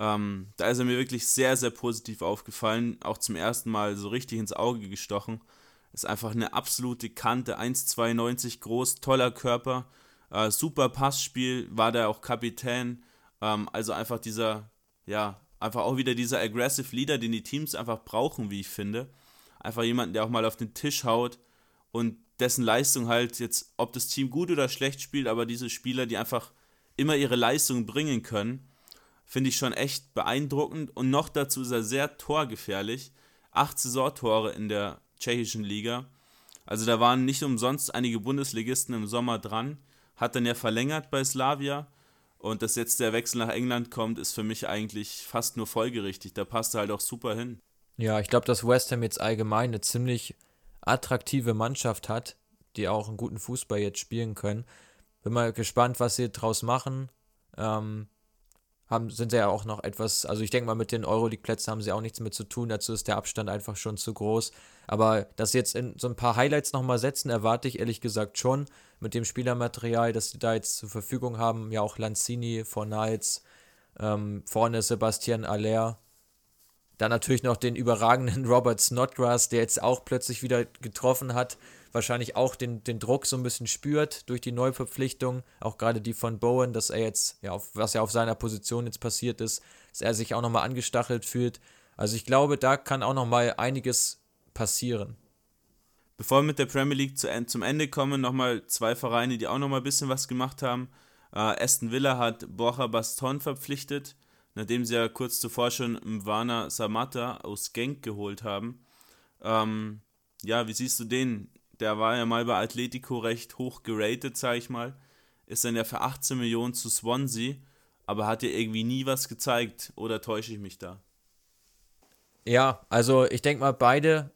Ähm, da ist er mir wirklich sehr, sehr positiv aufgefallen, auch zum ersten Mal so richtig ins Auge gestochen. Ist einfach eine absolute Kante, 1,92 groß, toller Körper, äh, super Passspiel, war da auch Kapitän. Ähm, also einfach dieser ja, einfach auch wieder dieser aggressive Leader, den die Teams einfach brauchen, wie ich finde. Einfach jemanden, der auch mal auf den Tisch haut und dessen Leistung halt jetzt, ob das Team gut oder schlecht spielt, aber diese Spieler, die einfach immer ihre Leistung bringen können, finde ich schon echt beeindruckend. Und noch dazu ist er sehr torgefährlich. Acht Saisontore in der tschechischen Liga. Also da waren nicht umsonst einige Bundesligisten im Sommer dran. Hat dann ja verlängert bei Slavia und dass jetzt der Wechsel nach England kommt, ist für mich eigentlich fast nur folgerichtig. Da passt er halt auch super hin. Ja, ich glaube, dass West Ham jetzt allgemein eine ziemlich attraktive Mannschaft hat, die auch einen guten Fußball jetzt spielen können. Bin mal gespannt, was sie draus machen. Ähm, haben, sind sie ja auch noch etwas, also ich denke mal, mit den Euroleague-Plätzen haben sie auch nichts mit zu tun. Dazu ist der Abstand einfach schon zu groß. Aber dass sie jetzt in so ein paar Highlights nochmal setzen, erwarte ich ehrlich gesagt schon mit dem Spielermaterial, das sie da jetzt zur Verfügung haben. Ja, auch Lanzini, Fornals, ähm, vorne Sebastian Aller. Dann natürlich noch den überragenden Robert Snodgrass, der jetzt auch plötzlich wieder getroffen hat. Wahrscheinlich auch den, den Druck so ein bisschen spürt durch die Neuverpflichtung. Auch gerade die von Bowen, dass er jetzt, ja, auf, was ja auf seiner Position jetzt passiert ist, dass er sich auch nochmal angestachelt fühlt. Also ich glaube, da kann auch nochmal einiges passieren. Bevor wir mit der Premier League zu, zum Ende kommen, nochmal zwei Vereine, die auch nochmal ein bisschen was gemacht haben. Äh, Aston Villa hat Borja Baston verpflichtet, nachdem sie ja kurz zuvor schon Mwana Samata aus Genk geholt haben. Ähm, ja, wie siehst du den? Der war ja mal bei Atletico recht hoch geratet, sag ich mal. Ist dann ja für 18 Millionen zu Swansea, aber hat ja irgendwie nie was gezeigt. Oder täusche ich mich da? Ja, also ich denke mal, beide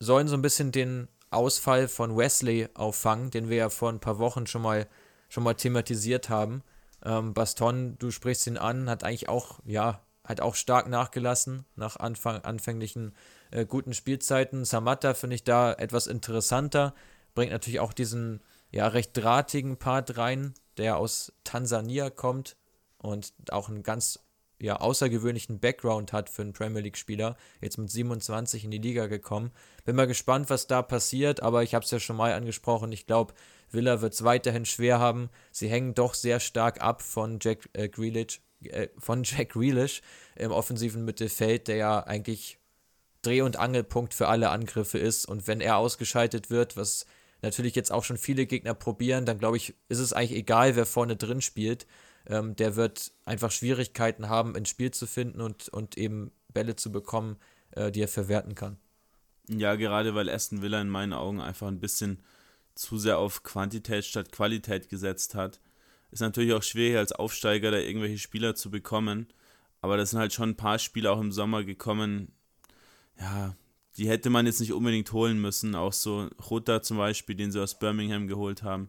sollen so ein bisschen den Ausfall von Wesley auffangen, den wir ja vor ein paar Wochen schon mal, schon mal thematisiert haben. Ähm, Baston, du sprichst ihn an, hat eigentlich auch, ja, hat auch stark nachgelassen nach Anfang, anfänglichen äh, guten Spielzeiten. Samatta finde ich da etwas interessanter, bringt natürlich auch diesen ja recht drahtigen Part rein, der aus Tansania kommt und auch ein ganz ja, außergewöhnlichen Background hat für einen Premier League-Spieler, jetzt mit 27 in die Liga gekommen. Bin mal gespannt, was da passiert, aber ich habe es ja schon mal angesprochen. Ich glaube, Villa wird es weiterhin schwer haben. Sie hängen doch sehr stark ab von Jack äh, Grealish, äh, von Jack Grealish im offensiven Mittelfeld, der ja eigentlich Dreh- und Angelpunkt für alle Angriffe ist. Und wenn er ausgeschaltet wird, was natürlich jetzt auch schon viele Gegner probieren, dann glaube ich, ist es eigentlich egal, wer vorne drin spielt ähm, der wird einfach Schwierigkeiten haben, ins Spiel zu finden und, und eben Bälle zu bekommen, äh, die er verwerten kann. Ja, gerade weil Aston Villa in meinen Augen einfach ein bisschen zu sehr auf Quantität statt Qualität gesetzt hat. Ist natürlich auch schwierig als Aufsteiger da irgendwelche Spieler zu bekommen. Aber da sind halt schon ein paar Spieler auch im Sommer gekommen. Ja, die hätte man jetzt nicht unbedingt holen müssen. Auch so Rota zum Beispiel, den sie aus Birmingham geholt haben.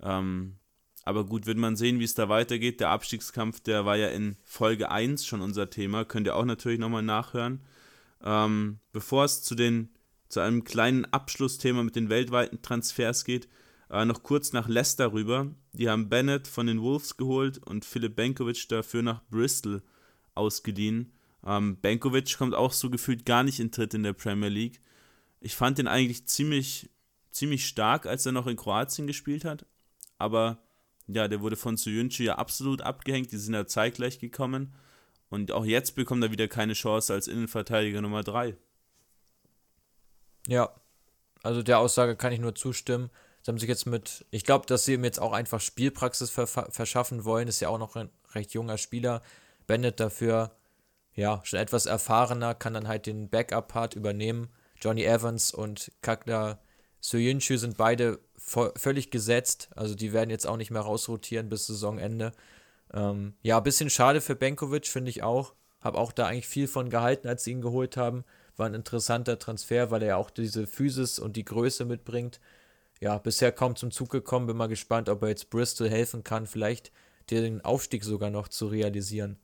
Ähm, aber gut, wird man sehen, wie es da weitergeht. Der Abstiegskampf, der war ja in Folge 1 schon unser Thema. Könnt ihr auch natürlich nochmal nachhören. Ähm, bevor es zu, den, zu einem kleinen Abschlussthema mit den weltweiten Transfers geht, äh, noch kurz nach Leicester rüber. Die haben Bennett von den Wolves geholt und Philipp Benkovic dafür nach Bristol ausgeliehen. Ähm, Benkovic kommt auch so gefühlt gar nicht in Tritt in der Premier League. Ich fand den eigentlich ziemlich, ziemlich stark, als er noch in Kroatien gespielt hat. Aber ja, der wurde von Suyunchi ja absolut abgehängt. Die sind ja zeitgleich gekommen. Und auch jetzt bekommt er wieder keine Chance als Innenverteidiger Nummer 3. Ja, also der Aussage kann ich nur zustimmen. Sie haben sich jetzt mit, ich glaube, dass sie ihm jetzt auch einfach Spielpraxis ver verschaffen wollen. Ist ja auch noch ein recht junger Spieler. Bennett dafür ja, schon etwas erfahrener, kann dann halt den Backup-Part übernehmen. Johnny Evans und Kakda Soyuncu sind beide völlig gesetzt. Also die werden jetzt auch nicht mehr rausrotieren bis Saisonende. Ähm, ja, ein bisschen schade für Benkovic, finde ich auch. Habe auch da eigentlich viel von gehalten, als sie ihn geholt haben. War ein interessanter Transfer, weil er ja auch diese Physis und die Größe mitbringt. Ja, bisher kaum zum Zug gekommen. Bin mal gespannt, ob er jetzt Bristol helfen kann, vielleicht den Aufstieg sogar noch zu realisieren.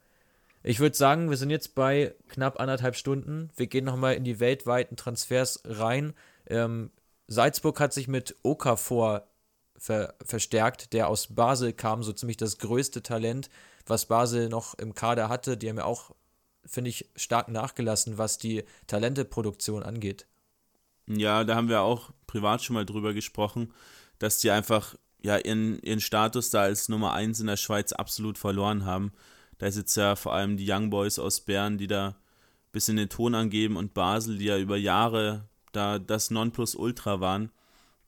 Ich würde sagen, wir sind jetzt bei knapp anderthalb Stunden. Wir gehen nochmal in die weltweiten Transfers rein. Ähm, Salzburg hat sich mit Okafor ver verstärkt, der aus Basel kam, so ziemlich das größte Talent, was Basel noch im Kader hatte. Die haben ja auch, finde ich, stark nachgelassen, was die Talenteproduktion angeht. Ja, da haben wir auch privat schon mal drüber gesprochen, dass die einfach ja ihren, ihren Status da als Nummer 1 in der Schweiz absolut verloren haben. Da ist jetzt ja vor allem die Young Boys aus Bern, die da ein bisschen den Ton angeben und Basel, die ja über Jahre da das Nonplusultra waren,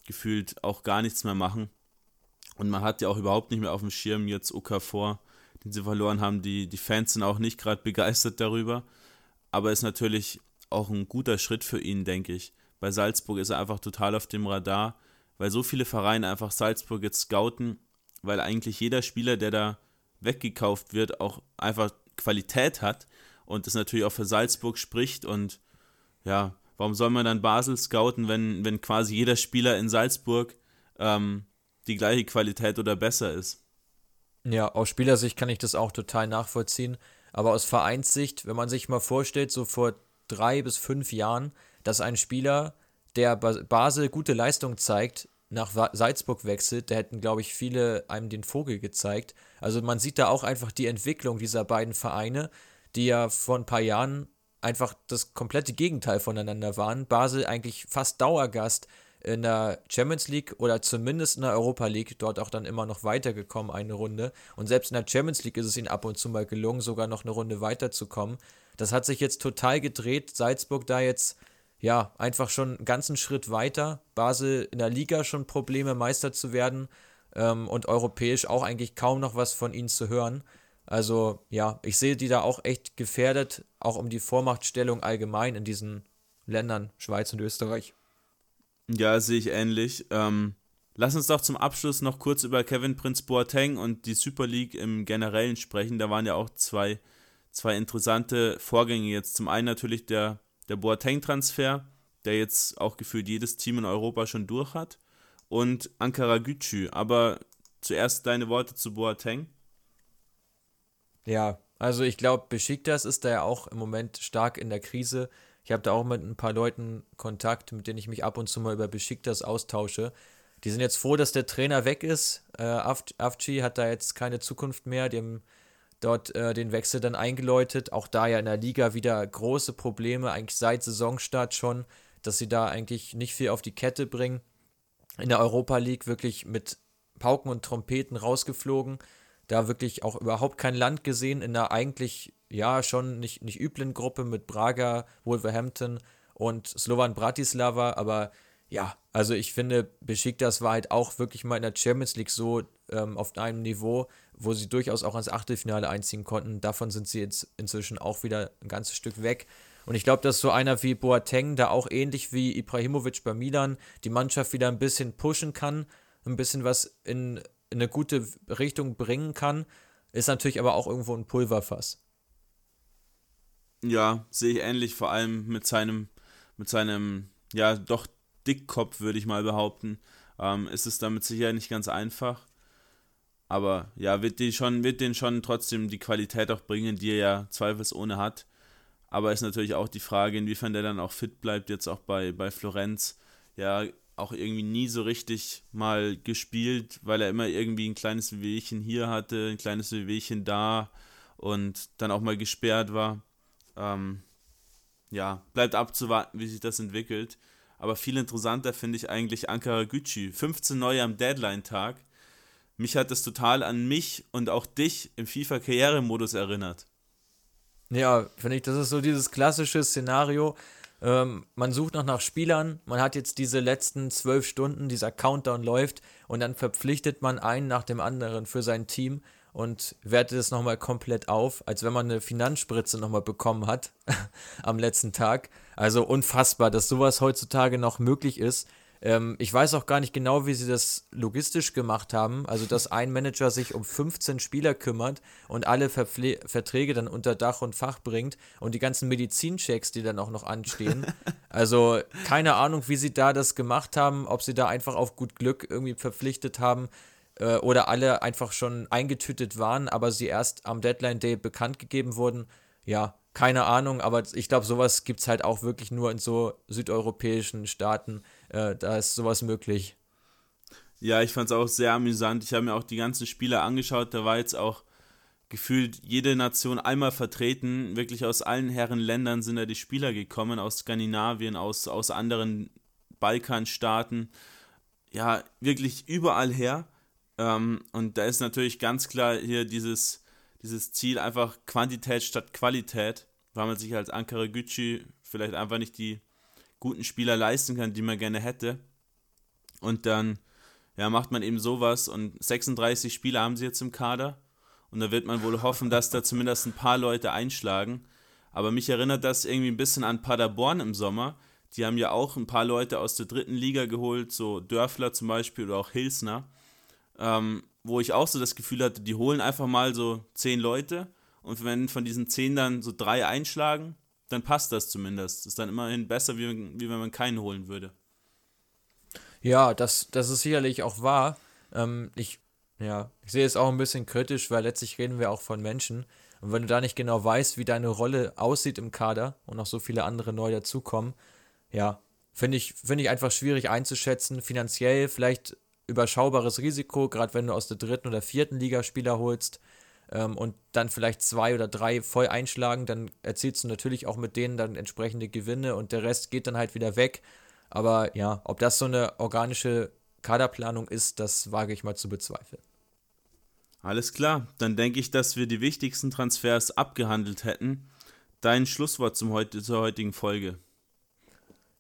gefühlt auch gar nichts mehr machen. Und man hat ja auch überhaupt nicht mehr auf dem Schirm jetzt Okafor, den sie verloren haben. Die, die Fans sind auch nicht gerade begeistert darüber. Aber ist natürlich auch ein guter Schritt für ihn, denke ich. Bei Salzburg ist er einfach total auf dem Radar, weil so viele Vereine einfach Salzburg jetzt scouten, weil eigentlich jeder Spieler, der da weggekauft wird, auch einfach Qualität hat und das natürlich auch für Salzburg spricht und ja, warum soll man dann Basel scouten, wenn, wenn quasi jeder Spieler in Salzburg ähm, die gleiche Qualität oder besser ist? Ja, aus Spielersicht kann ich das auch total nachvollziehen. Aber aus Vereinssicht, wenn man sich mal vorstellt, so vor drei bis fünf Jahren, dass ein Spieler, der Basel gute Leistung zeigt, nach Salzburg wechselt, da hätten, glaube ich, viele einem den Vogel gezeigt. Also man sieht da auch einfach die Entwicklung dieser beiden Vereine, die ja vor ein paar Jahren einfach das komplette Gegenteil voneinander waren. Basel eigentlich fast Dauergast in der Champions League oder zumindest in der Europa League, dort auch dann immer noch weitergekommen, eine Runde. Und selbst in der Champions League ist es ihnen ab und zu mal gelungen, sogar noch eine Runde weiterzukommen. Das hat sich jetzt total gedreht. Salzburg da jetzt, ja, einfach schon einen ganzen Schritt weiter. Basel in der Liga schon Probleme, Meister zu werden ähm, und europäisch auch eigentlich kaum noch was von ihnen zu hören. Also ja, ich sehe die da auch echt gefährdet, auch um die Vormachtstellung allgemein in diesen Ländern, Schweiz und Österreich. Ja, sehe ich ähnlich. Ähm, lass uns doch zum Abschluss noch kurz über Kevin Prince Boateng und die Super League im Generellen sprechen. Da waren ja auch zwei, zwei interessante Vorgänge jetzt. Zum einen natürlich der, der Boateng-Transfer, der jetzt auch gefühlt jedes Team in Europa schon durch hat. Und Ankara Gücü. Aber zuerst deine Worte zu Boateng. Ja, also ich glaube, Besiktas ist da ja auch im Moment stark in der Krise. Ich habe da auch mit ein paar Leuten Kontakt, mit denen ich mich ab und zu mal über Besiktas austausche. Die sind jetzt froh, dass der Trainer weg ist. Äh, Avci hat da jetzt keine Zukunft mehr. Die haben dort äh, den Wechsel dann eingeläutet. Auch da ja in der Liga wieder große Probleme, eigentlich seit Saisonstart schon, dass sie da eigentlich nicht viel auf die Kette bringen. In der Europa League wirklich mit Pauken und Trompeten rausgeflogen da wirklich auch überhaupt kein Land gesehen in einer eigentlich, ja, schon nicht, nicht üblen Gruppe mit Braga, Wolverhampton und Slovan Bratislava, aber ja, also ich finde, Besiktas war halt auch wirklich mal in der Champions League so ähm, auf einem Niveau, wo sie durchaus auch ans Achtelfinale einziehen konnten. Davon sind sie jetzt inzwischen auch wieder ein ganzes Stück weg. Und ich glaube, dass so einer wie Boateng da auch ähnlich wie Ibrahimovic bei Milan die Mannschaft wieder ein bisschen pushen kann, ein bisschen was in in eine gute Richtung bringen kann, ist natürlich aber auch irgendwo ein Pulverfass. Ja, sehe ich ähnlich, vor allem mit seinem, mit seinem, ja, doch Dickkopf, würde ich mal behaupten, ähm, ist es damit sicher nicht ganz einfach. Aber ja, wird, die schon, wird den schon trotzdem die Qualität auch bringen, die er ja zweifelsohne hat. Aber ist natürlich auch die Frage, inwiefern der dann auch fit bleibt, jetzt auch bei, bei Florenz. Ja, auch irgendwie nie so richtig mal gespielt, weil er immer irgendwie ein kleines Wehwehchen hier hatte, ein kleines Wehwehchen da und dann auch mal gesperrt war. Ähm, ja, bleibt abzuwarten, wie sich das entwickelt. Aber viel interessanter finde ich eigentlich Ankara Gücü. 15 neue am Deadline-Tag. Mich hat das total an mich und auch dich im FIFA-Karrieremodus erinnert. Ja, finde ich, das ist so dieses klassische Szenario. Ähm, man sucht noch nach Spielern, man hat jetzt diese letzten zwölf Stunden, dieser Countdown läuft und dann verpflichtet man einen nach dem anderen für sein Team und wertet es nochmal komplett auf, als wenn man eine Finanzspritze nochmal bekommen hat am letzten Tag. Also unfassbar, dass sowas heutzutage noch möglich ist. Ähm, ich weiß auch gar nicht genau, wie sie das logistisch gemacht haben. Also, dass ein Manager sich um 15 Spieler kümmert und alle Verpfle Verträge dann unter Dach und Fach bringt und die ganzen Medizinchecks, die dann auch noch anstehen. Also, keine Ahnung, wie sie da das gemacht haben, ob sie da einfach auf gut Glück irgendwie verpflichtet haben äh, oder alle einfach schon eingetütet waren, aber sie erst am Deadline Day bekannt gegeben wurden. Ja, keine Ahnung, aber ich glaube, sowas gibt es halt auch wirklich nur in so südeuropäischen Staaten. Äh, da ist sowas möglich. Ja, ich fand es auch sehr amüsant. Ich habe mir auch die ganzen Spiele angeschaut. Da war jetzt auch gefühlt jede Nation einmal vertreten. Wirklich aus allen Herren Ländern sind da die Spieler gekommen, aus Skandinavien, aus, aus anderen Balkanstaaten. Ja, wirklich überall her. Ähm, und da ist natürlich ganz klar hier dieses, dieses Ziel einfach Quantität statt Qualität, weil man sich als Ankara Gücü vielleicht einfach nicht die guten Spieler leisten kann, die man gerne hätte. Und dann ja, macht man eben sowas und 36 Spieler haben sie jetzt im Kader und da wird man wohl hoffen, dass da zumindest ein paar Leute einschlagen. Aber mich erinnert das irgendwie ein bisschen an Paderborn im Sommer. Die haben ja auch ein paar Leute aus der dritten Liga geholt, so Dörfler zum Beispiel oder auch Hilsner, ähm, wo ich auch so das Gefühl hatte, die holen einfach mal so zehn Leute und wenn von diesen zehn dann so drei einschlagen, dann passt das zumindest. Ist dann immerhin besser, wie, wie wenn man keinen holen würde. Ja, das, das ist sicherlich auch wahr. Ähm, ich, ja, ich sehe es auch ein bisschen kritisch, weil letztlich reden wir auch von Menschen. Und wenn du da nicht genau weißt, wie deine Rolle aussieht im Kader und noch so viele andere neu dazukommen, ja, finde ich, find ich einfach schwierig einzuschätzen. Finanziell vielleicht überschaubares Risiko, gerade wenn du aus der dritten oder vierten Liga Spieler holst ähm, und dann vielleicht zwei oder drei voll einschlagen, dann erzielst du natürlich auch mit denen dann entsprechende Gewinne und der Rest geht dann halt wieder weg. Aber ja, ob das so eine organische Kaderplanung ist, das wage ich mal zu bezweifeln. Alles klar, dann denke ich, dass wir die wichtigsten Transfers abgehandelt hätten. Dein Schlusswort zum heute, zur heutigen Folge.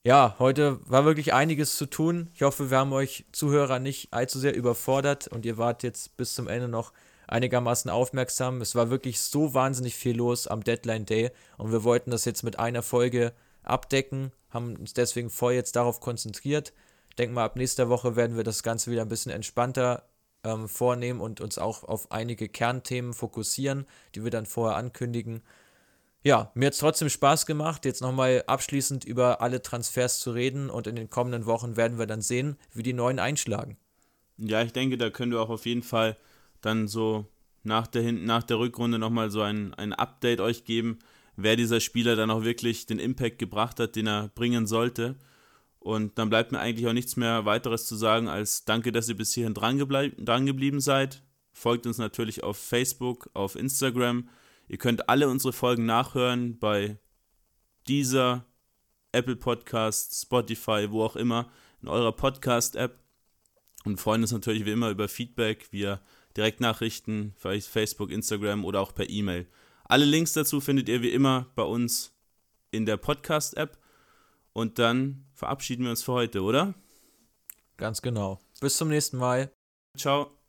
Ja, heute war wirklich einiges zu tun. Ich hoffe, wir haben euch Zuhörer nicht allzu sehr überfordert und ihr wart jetzt bis zum Ende noch einigermaßen aufmerksam. Es war wirklich so wahnsinnig viel los am Deadline Day und wir wollten das jetzt mit einer Folge abdecken, haben uns deswegen voll jetzt darauf konzentriert. Ich denke mal, ab nächster Woche werden wir das Ganze wieder ein bisschen entspannter ähm, vornehmen und uns auch auf einige Kernthemen fokussieren, die wir dann vorher ankündigen. Ja, mir hat es trotzdem Spaß gemacht, jetzt nochmal abschließend über alle Transfers zu reden und in den kommenden Wochen werden wir dann sehen, wie die neuen einschlagen. Ja, ich denke, da können wir auch auf jeden Fall dann so nach der, nach der Rückrunde nochmal so ein, ein Update euch geben, wer dieser Spieler dann auch wirklich den Impact gebracht hat, den er bringen sollte. Und dann bleibt mir eigentlich auch nichts mehr weiteres zu sagen, als danke, dass ihr bis hierhin dran, dran geblieben seid. Folgt uns natürlich auf Facebook, auf Instagram. Ihr könnt alle unsere Folgen nachhören bei dieser Apple Podcast, Spotify, wo auch immer, in eurer Podcast-App. Und freuen uns natürlich wie immer über Feedback. Wir Direktnachrichten, Facebook, Instagram oder auch per E-Mail. Alle Links dazu findet ihr wie immer bei uns in der Podcast-App. Und dann verabschieden wir uns für heute, oder? Ganz genau. Bis zum nächsten Mal. Ciao.